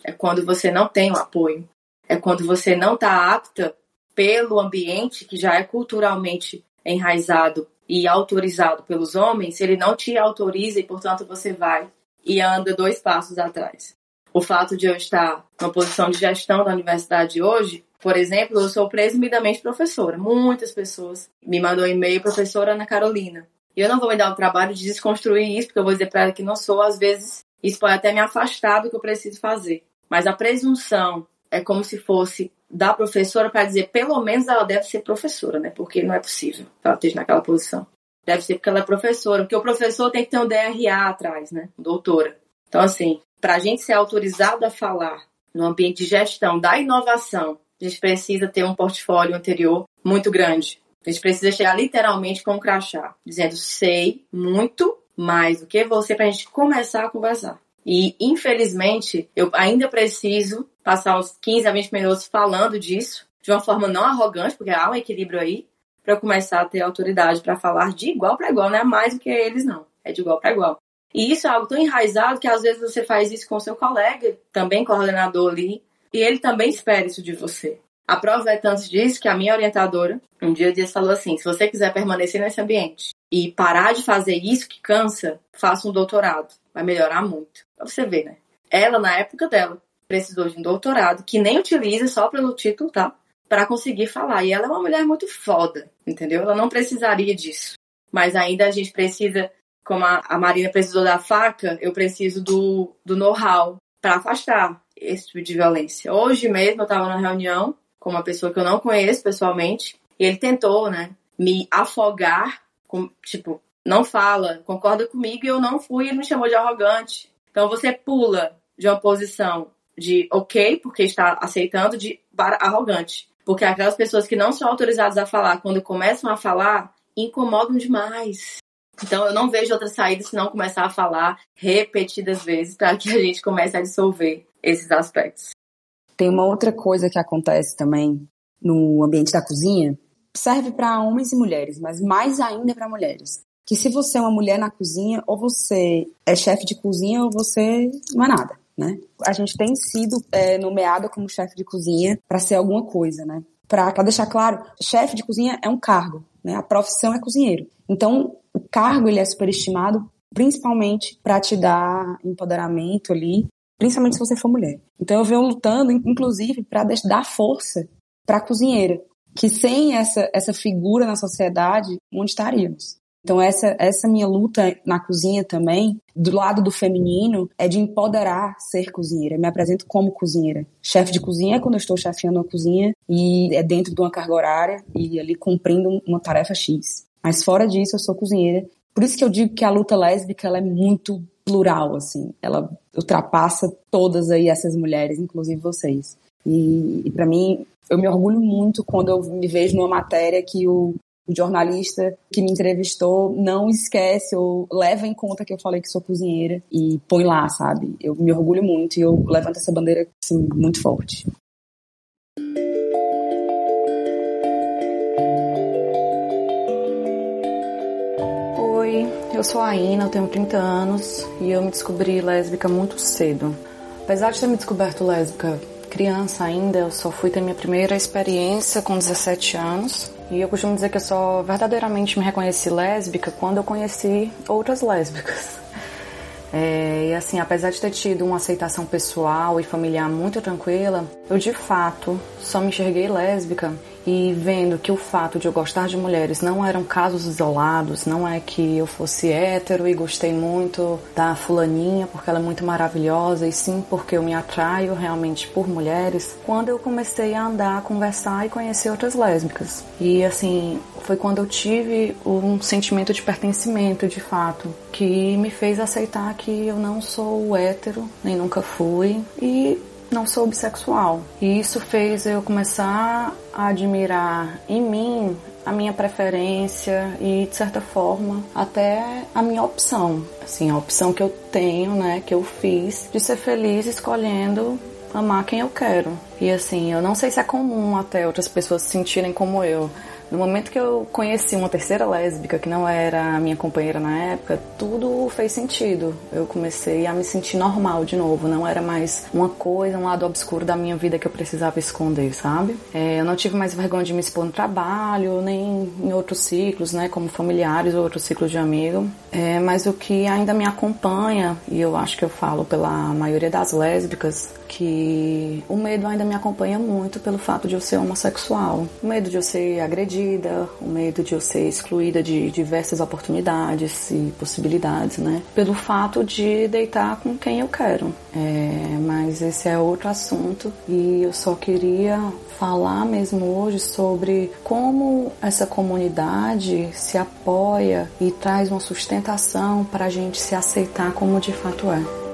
É quando você não tem o apoio. É quando você não está apta pelo ambiente que já é culturalmente enraizado e autorizado pelos homens, ele não te autoriza e, portanto, você vai e anda dois passos atrás o fato de eu estar numa posição de gestão da universidade hoje, por exemplo, eu sou presumidamente professora. Muitas pessoas me mandam um e-mail, professora Ana Carolina. E eu não vou me dar o trabalho de desconstruir isso, porque eu vou dizer para ela que não sou. Às vezes, isso pode até me afastar do que eu preciso fazer. Mas a presunção é como se fosse da professora para dizer, pelo menos ela deve ser professora, né? Porque não é possível que ela esteja naquela posição. Deve ser porque ela é professora, porque o professor tem que ter um DRA atrás, né? Doutora. Então, assim, para a gente ser autorizado a falar no ambiente de gestão da inovação, a gente precisa ter um portfólio anterior muito grande. A gente precisa chegar literalmente com um crachá, dizendo sei muito mais do que você para a gente começar a conversar. E, infelizmente, eu ainda preciso passar uns 15 a 20 minutos falando disso, de uma forma não arrogante, porque há um equilíbrio aí, para começar a ter autoridade para falar de igual para igual, não é mais do que eles, não. É de igual para igual. E isso é algo tão enraizado que às vezes você faz isso com seu colega, também coordenador ali, e ele também espera isso de você. A prova é tanto disso que a minha orientadora um dia disse falou assim: se você quiser permanecer nesse ambiente e parar de fazer isso que cansa, faça um doutorado. Vai melhorar muito. Pra você ver, né? Ela, na época dela, precisou de um doutorado que nem utiliza só pelo título, tá? Para conseguir falar. E ela é uma mulher muito foda, entendeu? Ela não precisaria disso. Mas ainda a gente precisa como a, a Marina precisou da faca, eu preciso do, do know-how para afastar esse tipo de violência. Hoje mesmo eu estava na reunião com uma pessoa que eu não conheço pessoalmente e ele tentou, né, me afogar, com, tipo, não fala, concorda comigo e eu não fui, ele me chamou de arrogante. Então você pula de uma posição de ok, porque está aceitando, de para arrogante. Porque aquelas pessoas que não são autorizadas a falar, quando começam a falar, incomodam demais. Então eu não vejo outra saída senão começar a falar repetidas vezes para que a gente comece a dissolver esses aspectos. Tem uma outra coisa que acontece também no ambiente da cozinha, serve para homens e mulheres, mas mais ainda para mulheres. Que se você é uma mulher na cozinha, ou você é chefe de cozinha, ou você não é nada, né? A gente tem sido é, nomeada como chefe de cozinha para ser alguma coisa, né? Para deixar claro, chefe de cozinha é um cargo, né? A profissão é cozinheiro. Então, o cargo ele é superestimado principalmente para te dar empoderamento ali, principalmente se você for mulher. Então eu venho lutando, inclusive, para dar força para a cozinheira, que sem essa, essa figura na sociedade, onde estaríamos? Então essa essa minha luta na cozinha também, do lado do feminino, é de empoderar ser cozinheira. Me apresento como cozinheira. Chefe de cozinha é quando eu estou chefiando a cozinha e é dentro de uma carga horária e ali cumprindo uma tarefa X. Mas fora disso, eu sou cozinheira. Por isso que eu digo que a luta lésbica ela é muito plural, assim. Ela ultrapassa todas aí essas mulheres, inclusive vocês. E, e para mim, eu me orgulho muito quando eu me vejo numa matéria que o, o jornalista que me entrevistou não esquece ou leva em conta que eu falei que sou cozinheira e põe lá, sabe? Eu me orgulho muito e eu levanto essa bandeira assim, muito forte. Eu sou a Ina, eu tenho 30 anos e eu me descobri lésbica muito cedo. Apesar de ter me descoberto lésbica criança ainda, eu só fui ter minha primeira experiência com 17 anos. E eu costumo dizer que eu só verdadeiramente me reconheci lésbica quando eu conheci outras lésbicas. É, e assim, apesar de ter tido uma aceitação pessoal e familiar muito tranquila, eu de fato só me enxerguei lésbica e vendo que o fato de eu gostar de mulheres não eram casos isolados, não é que eu fosse hétero e gostei muito da fulaninha porque ela é muito maravilhosa, e sim porque eu me atraio realmente por mulheres, quando eu comecei a andar, a conversar e conhecer outras lésbicas. E assim, foi quando eu tive um sentimento de pertencimento, de fato, que me fez aceitar que eu não sou hétero, nem nunca fui, e não sou bissexual. E isso fez eu começar a admirar em mim a minha preferência e de certa forma até a minha opção, assim, a opção que eu tenho, né, que eu fiz de ser feliz escolhendo amar quem eu quero. E assim, eu não sei se é comum até outras pessoas se sentirem como eu, no momento que eu conheci uma terceira lésbica, que não era a minha companheira na época, tudo fez sentido. Eu comecei a me sentir normal de novo. Não era mais uma coisa, um lado obscuro da minha vida que eu precisava esconder, sabe? É, eu não tive mais vergonha de me expor no trabalho, nem em outros ciclos, né? Como familiares ou outros ciclos de amigo. É, mas o que ainda me acompanha, e eu acho que eu falo pela maioria das lésbicas, que o medo ainda me acompanha muito pelo fato de eu ser homossexual. O medo de eu ser agredida, o medo de eu ser excluída de diversas oportunidades e possibilidades, né? Pelo fato de deitar com quem eu quero. É, mas esse é outro assunto e eu só queria falar mesmo hoje sobre como essa comunidade se apoia e traz uma sustentação para a gente se aceitar como de fato é.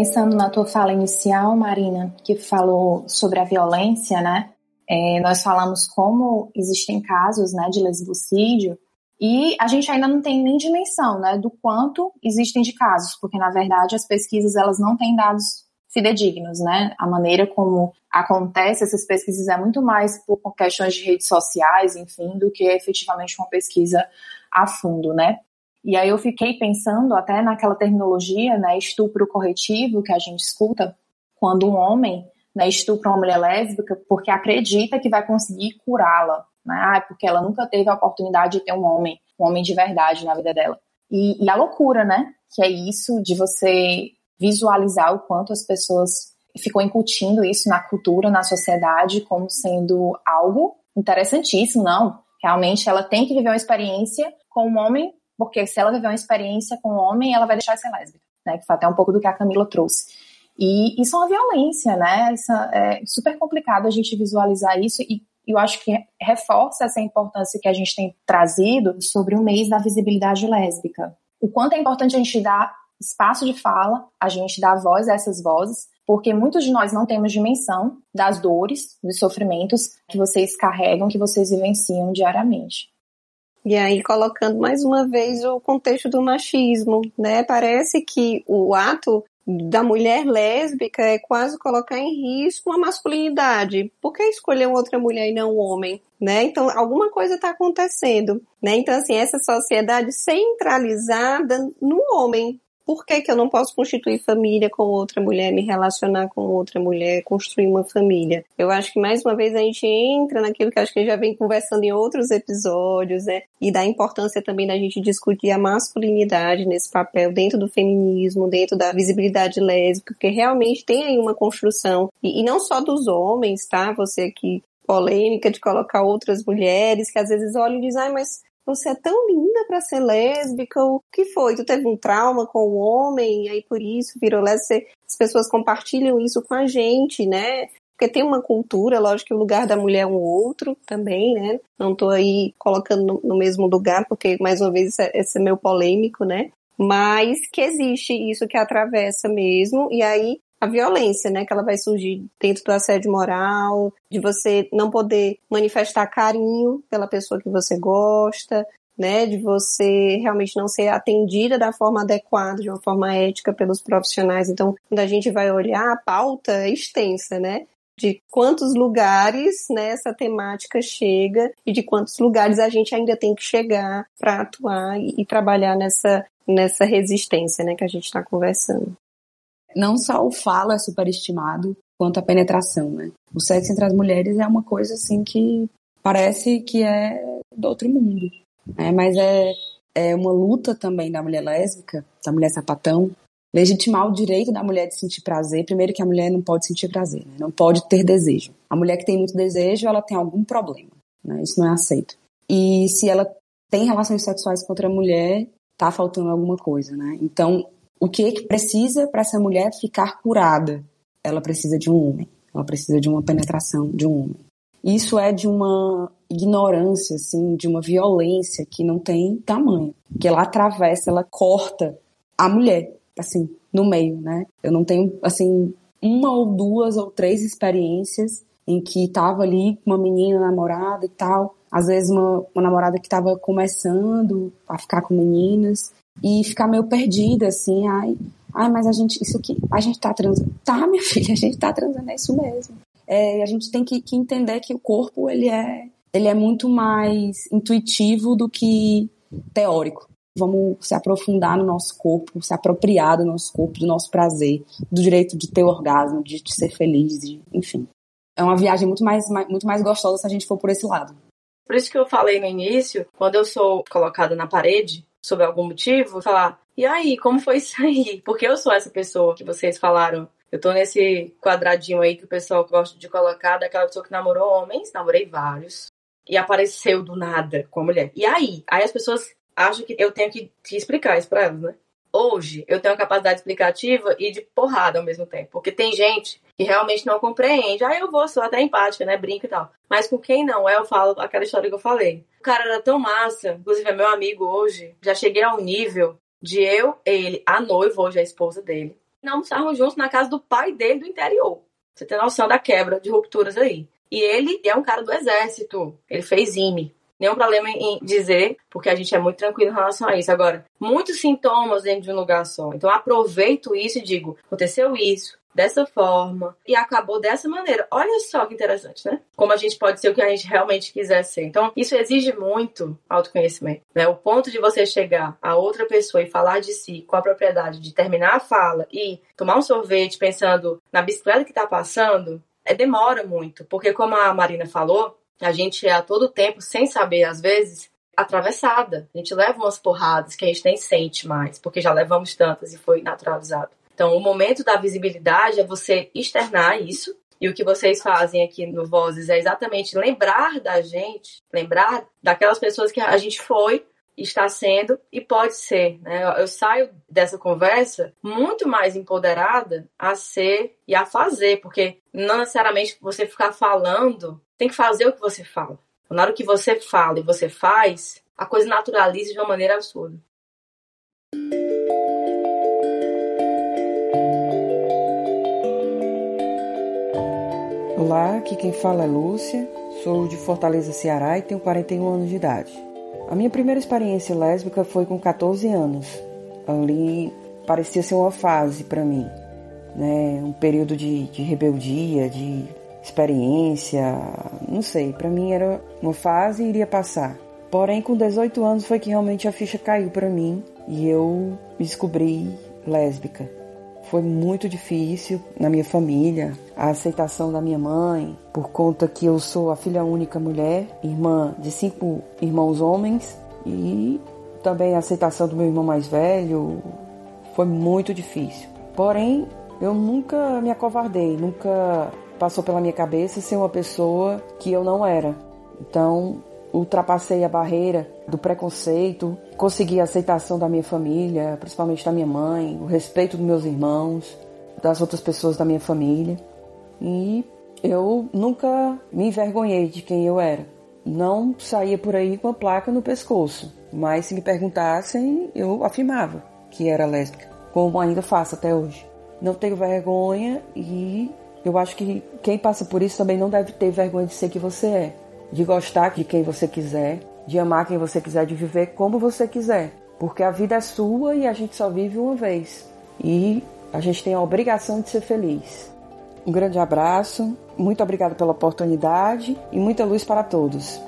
Pensando na tua fala inicial, Marina, que falou sobre a violência, né? É, nós falamos como existem casos, né, de lesbocídio e a gente ainda não tem nem dimensão, né, do quanto existem de casos, porque na verdade as pesquisas elas não têm dados fidedignos, né? A maneira como acontece essas pesquisas é muito mais por questões de redes sociais, enfim, do que efetivamente uma pesquisa a fundo, né? E aí eu fiquei pensando até naquela terminologia, né, estupro corretivo que a gente escuta quando um homem né, estupra uma mulher lésbica porque acredita que vai conseguir curá-la, né, ah, porque ela nunca teve a oportunidade de ter um homem, um homem de verdade na vida dela. E, e a loucura, né, que é isso de você visualizar o quanto as pessoas ficam incutindo isso na cultura, na sociedade, como sendo algo interessantíssimo, não. Realmente ela tem que viver uma experiência com um homem porque se ela viver uma experiência com um homem, ela vai deixar de ser lésbica, né? Que foi até um pouco do que a Camila trouxe. E isso é uma violência, né? Isso é super complicado a gente visualizar isso e eu acho que reforça essa importância que a gente tem trazido sobre o mês da visibilidade lésbica. O quanto é importante a gente dar espaço de fala, a gente dar voz a essas vozes, porque muitos de nós não temos dimensão das dores, dos sofrimentos que vocês carregam, que vocês vivenciam diariamente. E aí, colocando mais uma vez o contexto do machismo, né? Parece que o ato da mulher lésbica é quase colocar em risco a masculinidade. Por que escolher outra mulher e não um homem? Né? Então, alguma coisa está acontecendo. Né? Então, assim, essa sociedade centralizada no homem, por que, que eu não posso constituir família com outra mulher, me relacionar com outra mulher, construir uma família? Eu acho que mais uma vez a gente entra naquilo que acho que já vem conversando em outros episódios, né? E da importância também da gente discutir a masculinidade nesse papel dentro do feminismo, dentro da visibilidade lésbica, porque realmente tem aí uma construção, e, e não só dos homens, tá? Você aqui polêmica de colocar outras mulheres que às vezes olham e dizem, ah, mas você é tão linda para ser lésbica, o que foi? Tu teve um trauma com o um homem, e aí por isso virou lésbica? As pessoas compartilham isso com a gente, né? Porque tem uma cultura, lógico que o lugar da mulher é um outro também, né? Não tô aí colocando no, no mesmo lugar, porque, mais uma vez, esse é, é meu polêmico, né? Mas que existe isso que atravessa mesmo, e aí a violência, né, que ela vai surgir dentro do assédio moral, de você não poder manifestar carinho pela pessoa que você gosta, né, de você realmente não ser atendida da forma adequada, de uma forma ética pelos profissionais. Então, quando a gente vai olhar, a pauta é extensa, né, de quantos lugares né, essa temática chega e de quantos lugares a gente ainda tem que chegar para atuar e, e, trabalhar nessa, nessa resistência né, que a gente está conversando não só o falo é superestimado, quanto a penetração, né? O sexo entre as mulheres é uma coisa assim que parece que é do outro mundo, né? Mas é, é uma luta também da mulher lésbica, da mulher sapatão, legitimar o direito da mulher de sentir prazer. Primeiro que a mulher não pode sentir prazer, né? não pode ter desejo. A mulher que tem muito desejo, ela tem algum problema, né? Isso não é aceito. E se ela tem relações sexuais com outra mulher, tá faltando alguma coisa, né? Então, o que, que precisa para essa mulher ficar curada? Ela precisa de um homem. Ela precisa de uma penetração de um homem. Isso é de uma ignorância, assim, de uma violência que não tem tamanho. Que ela atravessa, ela corta a mulher, assim, no meio, né? Eu não tenho, assim, uma ou duas ou três experiências em que tava ali uma menina namorada e tal, às vezes uma, uma namorada que tava começando a ficar com meninas e ficar meio perdida, assim, ai, ai, mas a gente, isso aqui, a gente tá transando. Tá, minha filha, a gente tá transando, é isso mesmo. É, a gente tem que, que entender que o corpo, ele é, ele é muito mais intuitivo do que teórico. Vamos se aprofundar no nosso corpo, se apropriar do nosso corpo, do nosso prazer, do direito de ter orgasmo, de, de ser feliz, de, enfim. É uma viagem muito mais, muito mais gostosa se a gente for por esse lado. Por isso que eu falei no início, quando eu sou colocada na parede, sob algum motivo, falar, e aí, como foi isso aí? Porque eu sou essa pessoa que vocês falaram. Eu tô nesse quadradinho aí que o pessoal gosta de colocar, daquela pessoa que namorou homens, namorei vários, e apareceu do nada com a mulher. E aí? Aí as pessoas acho que eu tenho que, que explicar isso pra elas, né? Hoje, eu tenho uma capacidade explicativa e de porrada ao mesmo tempo. Porque tem gente que realmente não compreende. Ah, eu vou, sou até empática, né? Brinco e tal. Mas com quem não é, eu falo aquela história que eu falei. O cara era tão massa, inclusive é meu amigo hoje. Já cheguei ao nível de eu, ele, a noiva, hoje a esposa dele, não almoçarmos juntos na casa do pai dele do interior. Você tem noção da quebra de rupturas aí. E ele é um cara do exército. Ele fez IME nenhum problema em dizer, porque a gente é muito tranquilo em relação a isso. Agora, muitos sintomas dentro de um lugar só. Então, aproveito isso e digo: aconteceu isso, dessa forma e acabou dessa maneira. Olha só que interessante, né? Como a gente pode ser o que a gente realmente quiser ser. Então, isso exige muito autoconhecimento, né? O ponto de você chegar a outra pessoa e falar de si com a propriedade de terminar a fala e tomar um sorvete pensando na bicicleta que tá passando, é, demora muito, porque como a Marina falou, a gente é a todo tempo, sem saber às vezes, atravessada. A gente leva umas porradas que a gente nem sente mais, porque já levamos tantas e foi naturalizado. Então, o momento da visibilidade é você externar isso. E o que vocês fazem aqui no Vozes é exatamente lembrar da gente, lembrar daquelas pessoas que a gente foi, está sendo e pode ser. Né? Eu saio dessa conversa muito mais empoderada a ser e a fazer, porque não necessariamente você ficar falando tem que fazer o que você fala. Na hora que você fala e você faz, a coisa naturaliza de uma maneira absurda. Olá, aqui quem fala é Lúcia, sou de Fortaleza, Ceará e tenho 41 anos de idade. A minha primeira experiência lésbica foi com 14 anos. Ali parecia ser uma fase para mim, né? um período de, de rebeldia, de experiência, não sei, para mim era uma fase e iria passar. Porém, com 18 anos foi que realmente a ficha caiu para mim e eu me descobri lésbica. Foi muito difícil na minha família, a aceitação da minha mãe, por conta que eu sou a filha única mulher, irmã de cinco irmãos homens, e também a aceitação do meu irmão mais velho foi muito difícil. Porém, eu nunca me acovardei, nunca passou pela minha cabeça ser uma pessoa que eu não era. Então, ultrapassei a barreira do preconceito, consegui a aceitação da minha família, principalmente da minha mãe, o respeito dos meus irmãos, das outras pessoas da minha família. E eu nunca me envergonhei de quem eu era. Não saía por aí com a placa no pescoço, mas se me perguntassem, eu afirmava que era lésbica, como ainda faço até hoje. Não tenho vergonha e eu acho que quem passa por isso também não deve ter vergonha de ser que você é, de gostar de quem você quiser, de amar quem você quiser, de viver como você quiser, porque a vida é sua e a gente só vive uma vez. E a gente tem a obrigação de ser feliz. Um grande abraço, muito obrigada pela oportunidade e muita luz para todos.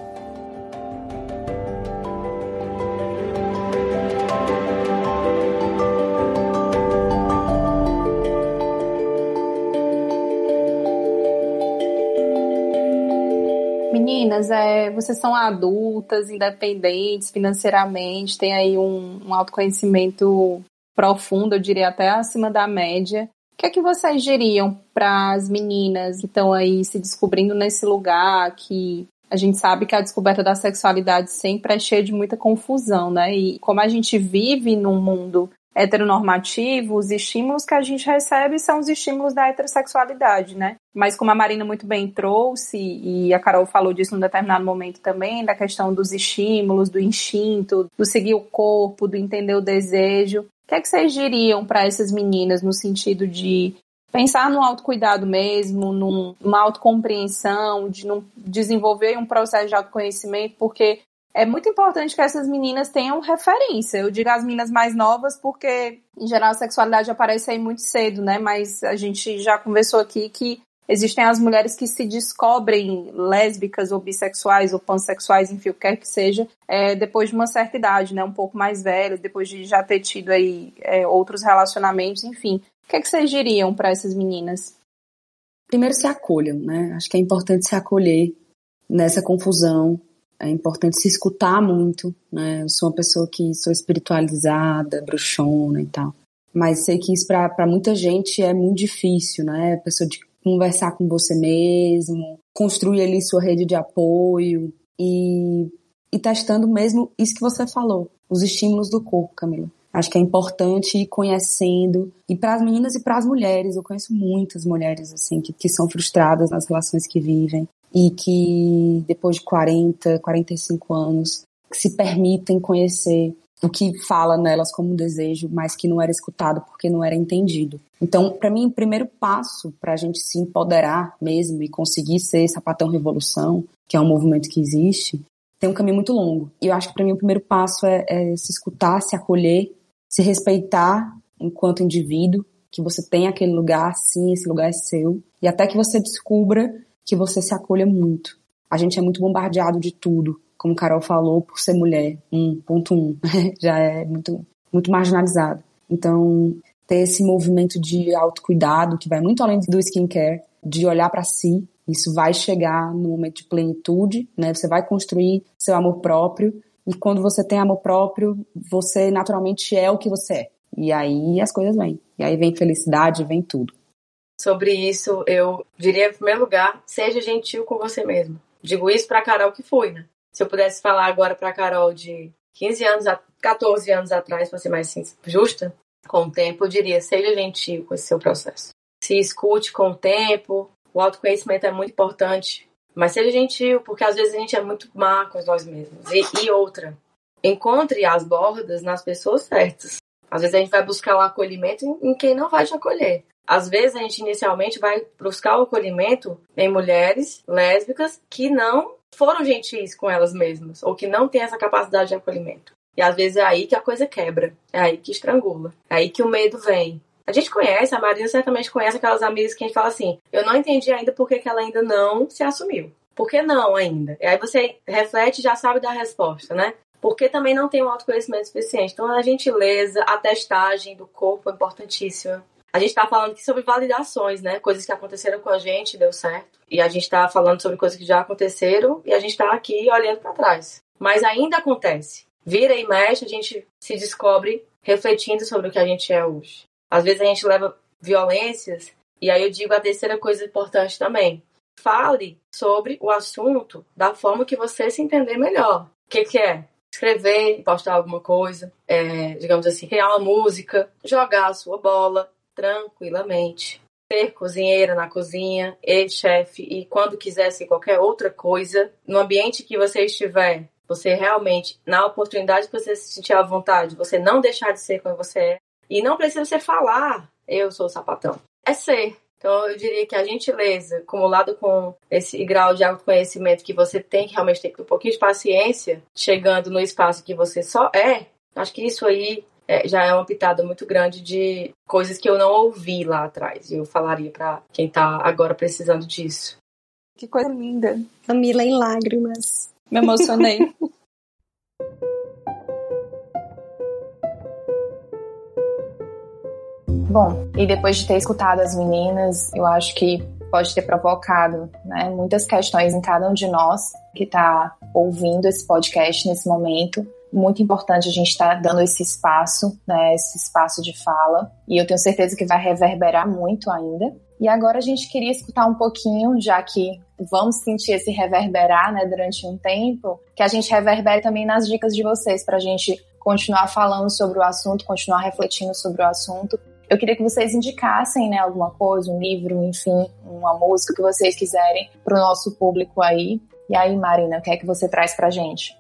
meninas, é, vocês são adultas, independentes financeiramente, têm aí um, um autoconhecimento profundo, eu diria até acima da média. O que é que vocês diriam para as meninas que estão aí se descobrindo nesse lugar que a gente sabe que a descoberta da sexualidade sempre é cheia de muita confusão, né? E como a gente vive num mundo heteronormativo, os estímulos que a gente recebe são os estímulos da heterossexualidade, né? Mas como a Marina muito bem trouxe, e a Carol falou disso num determinado momento também, da questão dos estímulos, do instinto, do seguir o corpo, do entender o desejo. O que é que vocês diriam para essas meninas no sentido de pensar no autocuidado mesmo, num, numa autocompreensão, de não desenvolver um processo de autoconhecimento, porque é muito importante que essas meninas tenham referência. Eu digo as meninas mais novas porque, em geral, a sexualidade aparece aí muito cedo, né? Mas a gente já conversou aqui que existem as mulheres que se descobrem lésbicas ou bissexuais ou pansexuais, enfim, o que quer que seja, é, depois de uma certa idade, né? Um pouco mais velhas, depois de já ter tido aí é, outros relacionamentos, enfim. O que, é que vocês diriam para essas meninas? Primeiro se acolham, né? Acho que é importante se acolher nessa confusão, é importante se escutar muito, né? Eu sou uma pessoa que sou espiritualizada, bruxona e tal. Mas sei que isso para muita gente é muito difícil, né? Pessoa de conversar com você mesmo, construir ali sua rede de apoio e, e testando mesmo isso que você falou, os estímulos do corpo, Camila. Acho que é importante ir conhecendo. E para as meninas e para as mulheres, eu conheço muitas mulheres assim que, que são frustradas nas relações que vivem e que depois de 40, 45 anos se permitem conhecer o que fala nelas como desejo, mas que não era escutado porque não era entendido. Então, para mim, o primeiro passo para a gente se empoderar mesmo e conseguir ser sapatão revolução, que é um movimento que existe, tem um caminho muito longo. E eu acho que para mim o primeiro passo é, é se escutar, se acolher, se respeitar enquanto indivíduo, que você tem aquele lugar, sim, esse lugar é seu, e até que você descubra que você se acolha muito. A gente é muito bombardeado de tudo, como Carol falou, por ser mulher, 1.1, um, já é muito, muito marginalizado. Então, ter esse movimento de autocuidado, que vai muito além do skincare, de olhar para si, isso vai chegar no momento de plenitude, né? Você vai construir seu amor próprio, e quando você tem amor próprio, você naturalmente é o que você é. E aí as coisas vêm. E aí vem felicidade, vem tudo sobre isso, eu diria, em primeiro lugar, seja gentil com você mesmo. Digo isso para Carol que foi, né? Se eu pudesse falar agora para Carol de 15 anos, a 14 anos atrás, para ser mais justa, com o tempo, eu diria, seja gentil com esse seu processo. Se escute com o tempo, o autoconhecimento é muito importante, mas seja gentil, porque às vezes a gente é muito má com nós mesmos. E, e outra, encontre as bordas nas pessoas certas. Às vezes a gente vai buscar o acolhimento em quem não vai te acolher. Às vezes a gente inicialmente vai buscar o acolhimento em mulheres lésbicas que não foram gentis com elas mesmas ou que não têm essa capacidade de acolhimento. E às vezes é aí que a coisa quebra, é aí que estrangula, é aí que o medo vem. A gente conhece, a Marina certamente conhece aquelas amigas que a gente fala assim: eu não entendi ainda por que ela ainda não se assumiu. Por que não ainda? E aí você reflete e já sabe da resposta, né? Porque também não tem um autoconhecimento suficiente. Então, a gentileza, a testagem do corpo é importantíssima. A gente está falando aqui sobre validações, né? Coisas que aconteceram com a gente, deu certo. E a gente está falando sobre coisas que já aconteceram e a gente está aqui olhando para trás. Mas ainda acontece. Vira e mexe, a gente se descobre refletindo sobre o que a gente é hoje. Às vezes a gente leva violências, e aí eu digo a terceira coisa importante também. Fale sobre o assunto da forma que você se entender melhor. O que, que é? Escrever, postar alguma coisa, é, digamos assim, criar uma música, jogar a sua bola, tranquilamente. Ser cozinheira na cozinha, e chefe, e quando quiser ser qualquer outra coisa, no ambiente que você estiver, você realmente, na oportunidade que você se sentir à vontade, você não deixar de ser quem você é. E não precisa você falar, eu sou sapatão. É ser. Então, eu diria que a gentileza, acumulado com esse grau de autoconhecimento que você tem que realmente ter um pouquinho de paciência, chegando no espaço que você só é, acho que isso aí é, já é uma pitada muito grande de coisas que eu não ouvi lá atrás. E eu falaria para quem tá agora precisando disso. Que coisa linda. Camila em lágrimas. Me emocionei. Bom, e depois de ter escutado as meninas, eu acho que pode ter provocado né, muitas questões em cada um de nós que está ouvindo esse podcast nesse momento muito importante a gente estar tá dando esse espaço, né, esse espaço de fala, e eu tenho certeza que vai reverberar muito ainda. E agora a gente queria escutar um pouquinho, já que vamos sentir esse reverberar, né, durante um tempo, que a gente reverbere também nas dicas de vocês para a gente continuar falando sobre o assunto, continuar refletindo sobre o assunto. Eu queria que vocês indicassem, né, alguma coisa, um livro, enfim, uma música que vocês quiserem para o nosso público aí. E aí, Marina, o que é que você traz pra gente?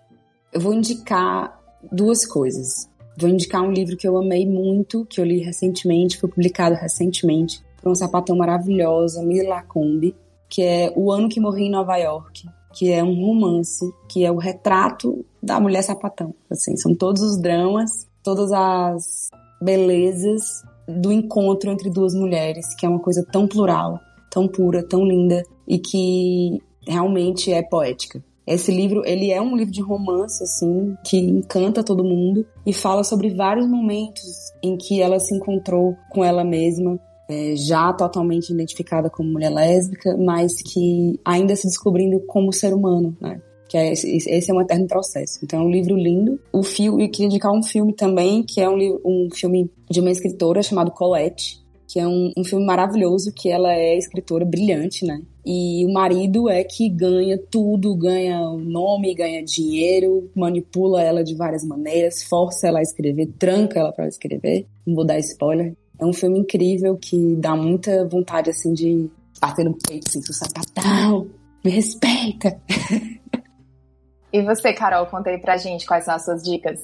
Eu vou indicar duas coisas. Vou indicar um livro que eu amei muito, que eu li recentemente, foi publicado recentemente, por uma sapatão maravilhosa, Mila Lacombe, que é O Ano que Morri em Nova York, que é um romance, que é o retrato da mulher sapatão. Assim, são todos os dramas, todas as belezas do encontro entre duas mulheres, que é uma coisa tão plural, tão pura, tão linda e que realmente é poética. Esse livro, ele é um livro de romance, assim, que encanta todo mundo e fala sobre vários momentos em que ela se encontrou com ela mesma, é, já totalmente identificada como mulher lésbica, mas que ainda se descobrindo como ser humano, né? que é esse, é um eterno processo. Então é um livro lindo. O filme, eu queria indicar um filme também, que é um, um filme de uma escritora chamada Colette, que é um, um filme maravilhoso, que ela é escritora brilhante, né? E o marido é que ganha tudo, ganha o nome, ganha dinheiro, manipula ela de várias maneiras, força ela a escrever, tranca ela para escrever. Não vou dar spoiler. É um filme incrível que dá muita vontade, assim, de bater no peito, assim, seu sapatão, me respeita. E você, Carol, conta aí pra gente quais são as suas dicas.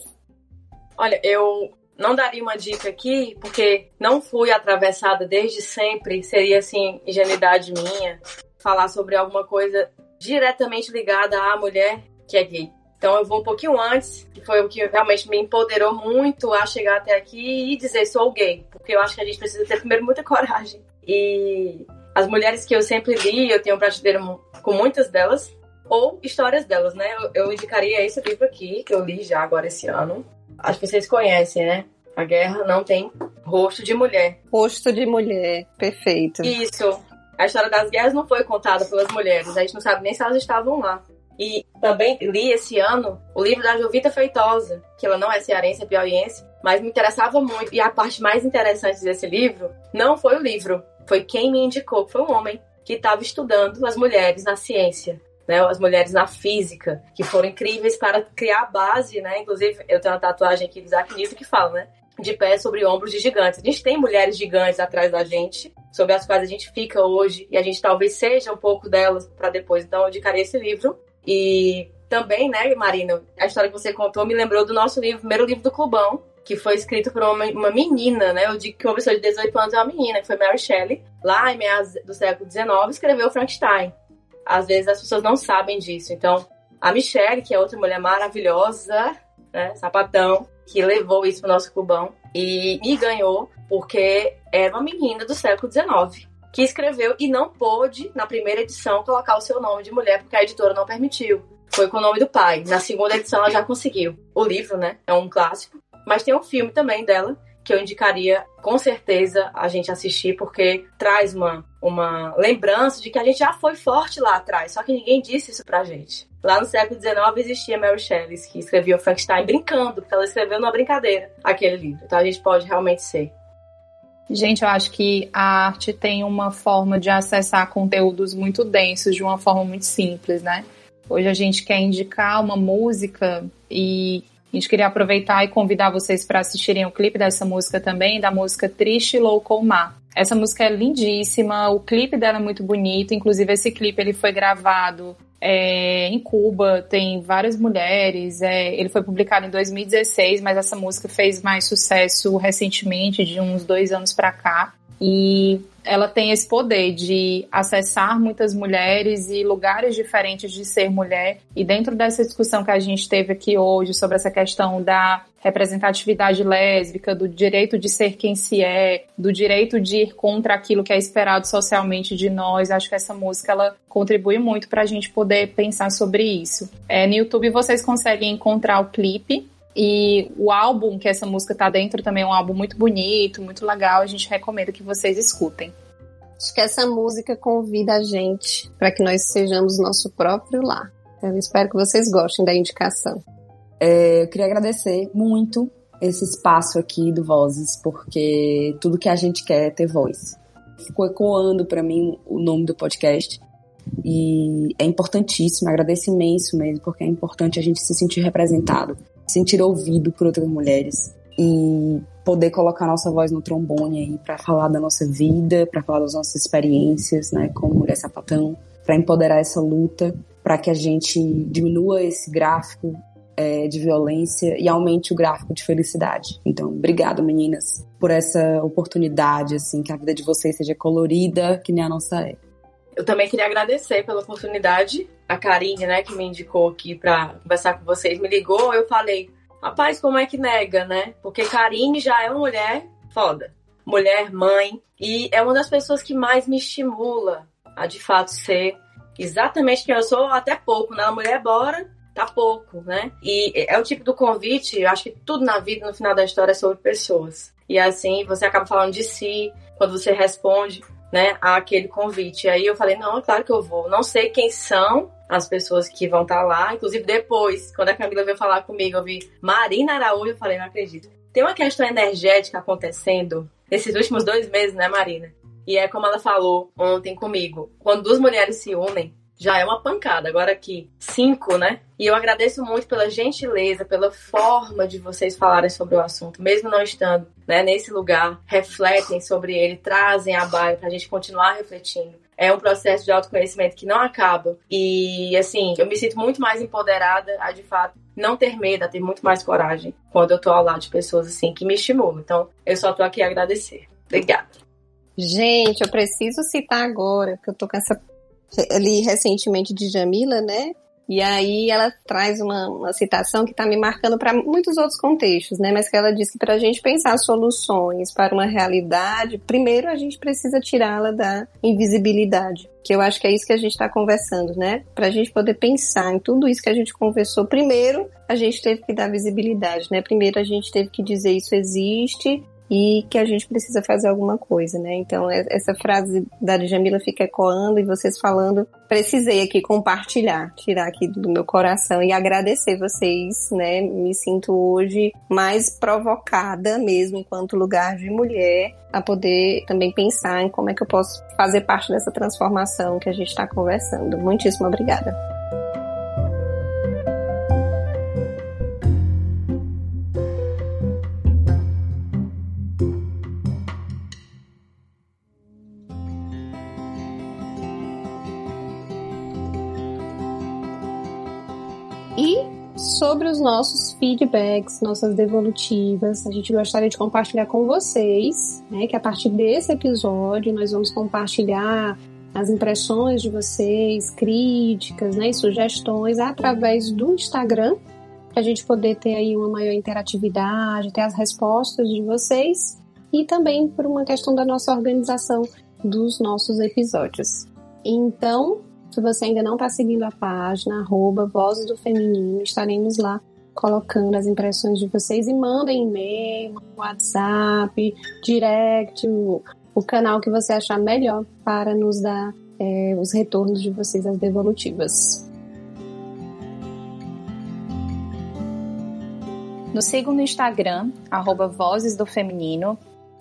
Olha, eu não daria uma dica aqui, porque não fui atravessada desde sempre, seria assim, ingenuidade minha, falar sobre alguma coisa diretamente ligada à mulher que é gay. Então eu vou um pouquinho antes, que foi o que realmente me empoderou muito a chegar até aqui e dizer sou gay, porque eu acho que a gente precisa ter primeiro muita coragem. E as mulheres que eu sempre li, eu tenho um prateleiro com muitas delas, ou histórias delas, né? Eu, eu indicaria esse livro aqui, que eu li já agora esse ano. Acho que vocês conhecem, né? A guerra não tem rosto de mulher. Rosto de mulher, perfeito. Isso. A história das guerras não foi contada pelas mulheres, a gente não sabe nem se elas estavam lá. E também li esse ano o livro da Jovita Feitosa, que ela não é cearense, é piauiense, mas me interessava muito. E a parte mais interessante desse livro não foi o livro, foi quem me indicou, foi um homem que estava estudando as mulheres na ciência né, as mulheres na física, que foram incríveis para criar a base, né? Inclusive, eu tenho uma tatuagem aqui do Isaac Newton que fala, né? De pé sobre ombros de gigantes. A gente tem mulheres gigantes atrás da gente, sobre as quais a gente fica hoje, e a gente talvez seja um pouco delas para depois. Então, eu indicaria esse livro. E também, né, Marina, a história que você contou me lembrou do nosso livro, primeiro livro do Clubão, que foi escrito por uma, uma, menina, né? Eu digo que uma pessoa de 18 anos é uma menina, que foi Mary Shelley. Lá em meados do século XIX, escreveu Frankenstein às vezes as pessoas não sabem disso. Então, a Michelle, que é outra mulher maravilhosa, né, sapatão, que levou isso pro nosso clubão e me ganhou porque era uma menina do século XIX que escreveu e não pôde, na primeira edição, colocar o seu nome de mulher porque a editora não permitiu. Foi com o nome do pai. Na segunda edição ela já conseguiu. O livro, né, é um clássico. Mas tem um filme também dela que eu indicaria com certeza a gente assistir, porque traz uma, uma lembrança de que a gente já foi forte lá atrás, só que ninguém disse isso pra gente. Lá no século XIX existia Mary Shelley, que escrevia o Frankenstein brincando, porque ela escreveu numa brincadeira aquele livro. Então a gente pode realmente ser. Gente, eu acho que a arte tem uma forma de acessar conteúdos muito densos de uma forma muito simples, né? Hoje a gente quer indicar uma música e a gente queria aproveitar e convidar vocês para assistirem o clipe dessa música também, da música Triste Louco Mar. Essa música é lindíssima, o clipe dela é muito bonito, inclusive esse clipe ele foi gravado é, em Cuba, tem várias mulheres, é, ele foi publicado em 2016, mas essa música fez mais sucesso recentemente, de uns dois anos para cá. E ela tem esse poder de acessar muitas mulheres e lugares diferentes de ser mulher. E dentro dessa discussão que a gente teve aqui hoje sobre essa questão da representatividade lésbica, do direito de ser quem se é, do direito de ir contra aquilo que é esperado socialmente de nós. Acho que essa música ela contribui muito para a gente poder pensar sobre isso. É, no YouTube vocês conseguem encontrar o clipe e o álbum que essa música tá dentro também é um álbum muito bonito, muito legal. A gente recomenda que vocês escutem. Acho que essa música convida a gente para que nós sejamos nosso próprio lar. Eu espero que vocês gostem da indicação. É, eu queria agradecer muito esse espaço aqui do Vozes, porque tudo que a gente quer é ter voz. Ficou ecoando para mim o nome do podcast e é importantíssimo, agradeço imenso mesmo, porque é importante a gente se sentir representado sentir ouvido por outras mulheres e poder colocar nossa voz no trombone aí para falar da nossa vida, para falar das nossas experiências, né, como mulher sapatão, para empoderar essa luta, para que a gente diminua esse gráfico é, de violência e aumente o gráfico de felicidade. Então, obrigado, meninas, por essa oportunidade, assim, que a vida de vocês seja colorida, que nem a nossa é. Eu também queria agradecer pela oportunidade. A Karine, né, que me indicou aqui para conversar com vocês, me ligou. Eu falei, rapaz, como é que nega, né? Porque Karine já é uma mulher foda. Mulher, mãe. E é uma das pessoas que mais me estimula a de fato ser exatamente quem eu sou, até pouco, né? A mulher, bora, tá pouco, né? E é o tipo do convite, eu acho que tudo na vida, no final da história, é sobre pessoas. E assim, você acaba falando de si, quando você responde, né, àquele convite. E aí eu falei, não, claro que eu vou. Não sei quem são as pessoas que vão estar tá lá. Inclusive, depois, quando a Camila veio falar comigo, eu vi Marina Araújo, eu falei, não acredito. Tem uma questão energética acontecendo nesses últimos dois meses, né, Marina? E é como ela falou ontem comigo. Quando duas mulheres se unem, já é uma pancada. Agora aqui, cinco, né? E eu agradeço muito pela gentileza, pela forma de vocês falarem sobre o assunto, mesmo não estando né, nesse lugar, refletem sobre ele, trazem a baia para a gente continuar refletindo. É um processo de autoconhecimento que não acaba. E, assim, eu me sinto muito mais empoderada a, de fato, não ter medo, a ter muito mais coragem quando eu tô ao lado de pessoas, assim, que me estimulam. Então, eu só tô aqui a agradecer. Obrigada. Gente, eu preciso citar agora, porque eu tô com essa ali recentemente de Jamila, né? E aí ela traz uma, uma citação que está me marcando para muitos outros contextos, né? Mas que ela diz que para a gente pensar soluções para uma realidade, primeiro a gente precisa tirá-la da invisibilidade. Que eu acho que é isso que a gente está conversando, né? Para a gente poder pensar em tudo isso que a gente conversou, primeiro a gente teve que dar visibilidade, né? Primeiro a gente teve que dizer isso existe e que a gente precisa fazer alguma coisa, né? Então, é, essa frase da Djamila fica ecoando e vocês falando, precisei aqui compartilhar, tirar aqui do meu coração e agradecer vocês, né? Me sinto hoje mais provocada mesmo enquanto lugar de mulher a poder também pensar em como é que eu posso fazer parte dessa transformação que a gente está conversando. Muitíssimo obrigada. Sobre os nossos feedbacks, nossas devolutivas. A gente gostaria de compartilhar com vocês, né, que a partir desse episódio nós vamos compartilhar as impressões de vocês, críticas, né, sugestões através do Instagram, para a gente poder ter aí uma maior interatividade, ter as respostas de vocês e também por uma questão da nossa organização dos nossos episódios. Então, se você ainda não está seguindo a página, arroba Vozes do Feminino, estaremos lá colocando as impressões de vocês e mandem e-mail, WhatsApp, direct, o, o, canal que você achar melhor para nos dar é, os retornos de vocês, as devolutivas. Nos sigam no Instagram, arroba Vozes do Feminino,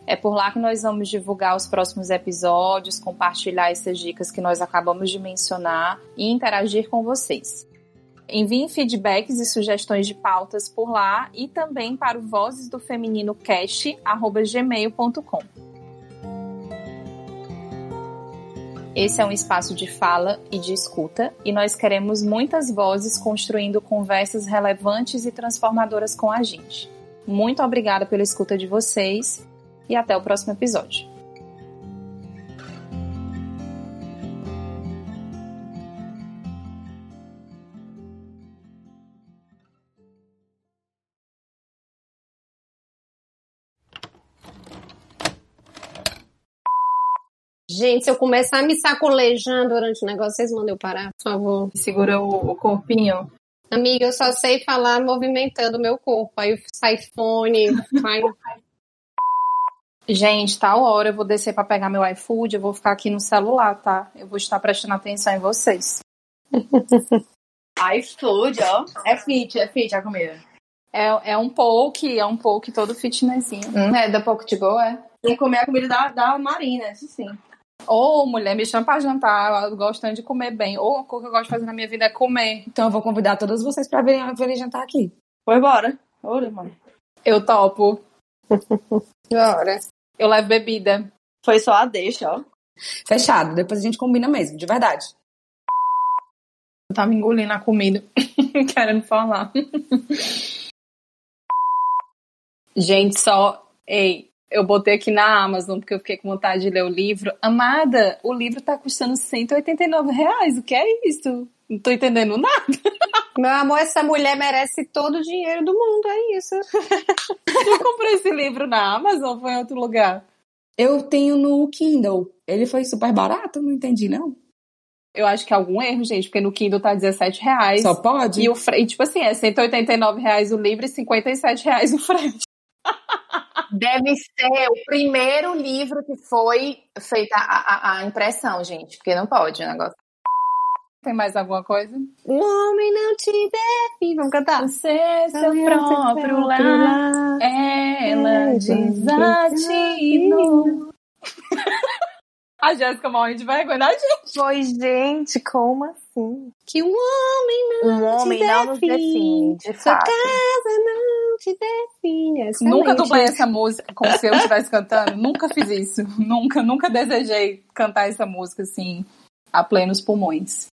é por lá que nós vamos divulgar os próximos episódios, compartilhar essas dicas que nós acabamos de mencionar e interagir com vocês. Enviem feedbacks e sugestões de pautas por lá e também para o Vozes do Feminino gmail.com. Esse é um espaço de fala e de escuta e nós queremos muitas vozes construindo conversas relevantes e transformadoras com a gente. Muito obrigada pela escuta de vocês e até o próximo episódio. Gente, se eu começar a me sacolejando durante o negócio, vocês mandam eu parar, por favor. Segura o, o corpinho. Amiga, eu só sei falar movimentando o meu corpo. Aí sai fone, vai Gente, tal hora eu vou descer para pegar meu iFood, eu vou ficar aqui no celular, tá? Eu vou estar prestando atenção em vocês. iFood, ó. É fit, é fit a comida. É, é um poke, é um poke todo fitnessinho. Hum, é da poke to go, é? Tem que comer a comida da, da Marina, isso sim. Ô, mulher, me chama pra jantar, gostando de comer bem. Ou a coisa que eu gosto de fazer na minha vida é comer. Então eu vou convidar todas vocês pra virem, virem jantar aqui. Foi embora. Ora, mano. Eu topo. Bora. Eu levo bebida. Foi só a deixa, ó. Fechado, depois a gente combina mesmo, de verdade. Eu tava engolindo a comida, querendo falar. Gente, só. Ei, eu botei aqui na Amazon porque eu fiquei com vontade de ler o livro. Amada, o livro tá custando 189 reais. O que é isso? Não tô entendendo nada. Meu amor, essa mulher merece todo o dinheiro do mundo, é isso. Eu comprei esse livro na Amazon ou foi em outro lugar? Eu tenho no Kindle. Ele foi super barato, não entendi, não. Eu acho que é algum erro, gente, porque no Kindle tá 17 reais. Só pode? E o frete, tipo assim, é 189 reais o livro e 57 reais o frete. Deve ser o primeiro livro que foi feita a, a, a impressão, gente, porque não pode o negócio. Tem mais alguma coisa? O homem não te deve. Vamos cantar. Você é seu próprio lar, ela desatinou. A Jéssica morre de vergonha da gente. Pois, gente, como assim? Que um homem não Um homem te não nos define, de Sua fato. casa não te define. Nunca dublei essa música como se eu estivesse cantando. nunca fiz isso. Nunca, nunca desejei cantar essa música assim, a plenos pulmões.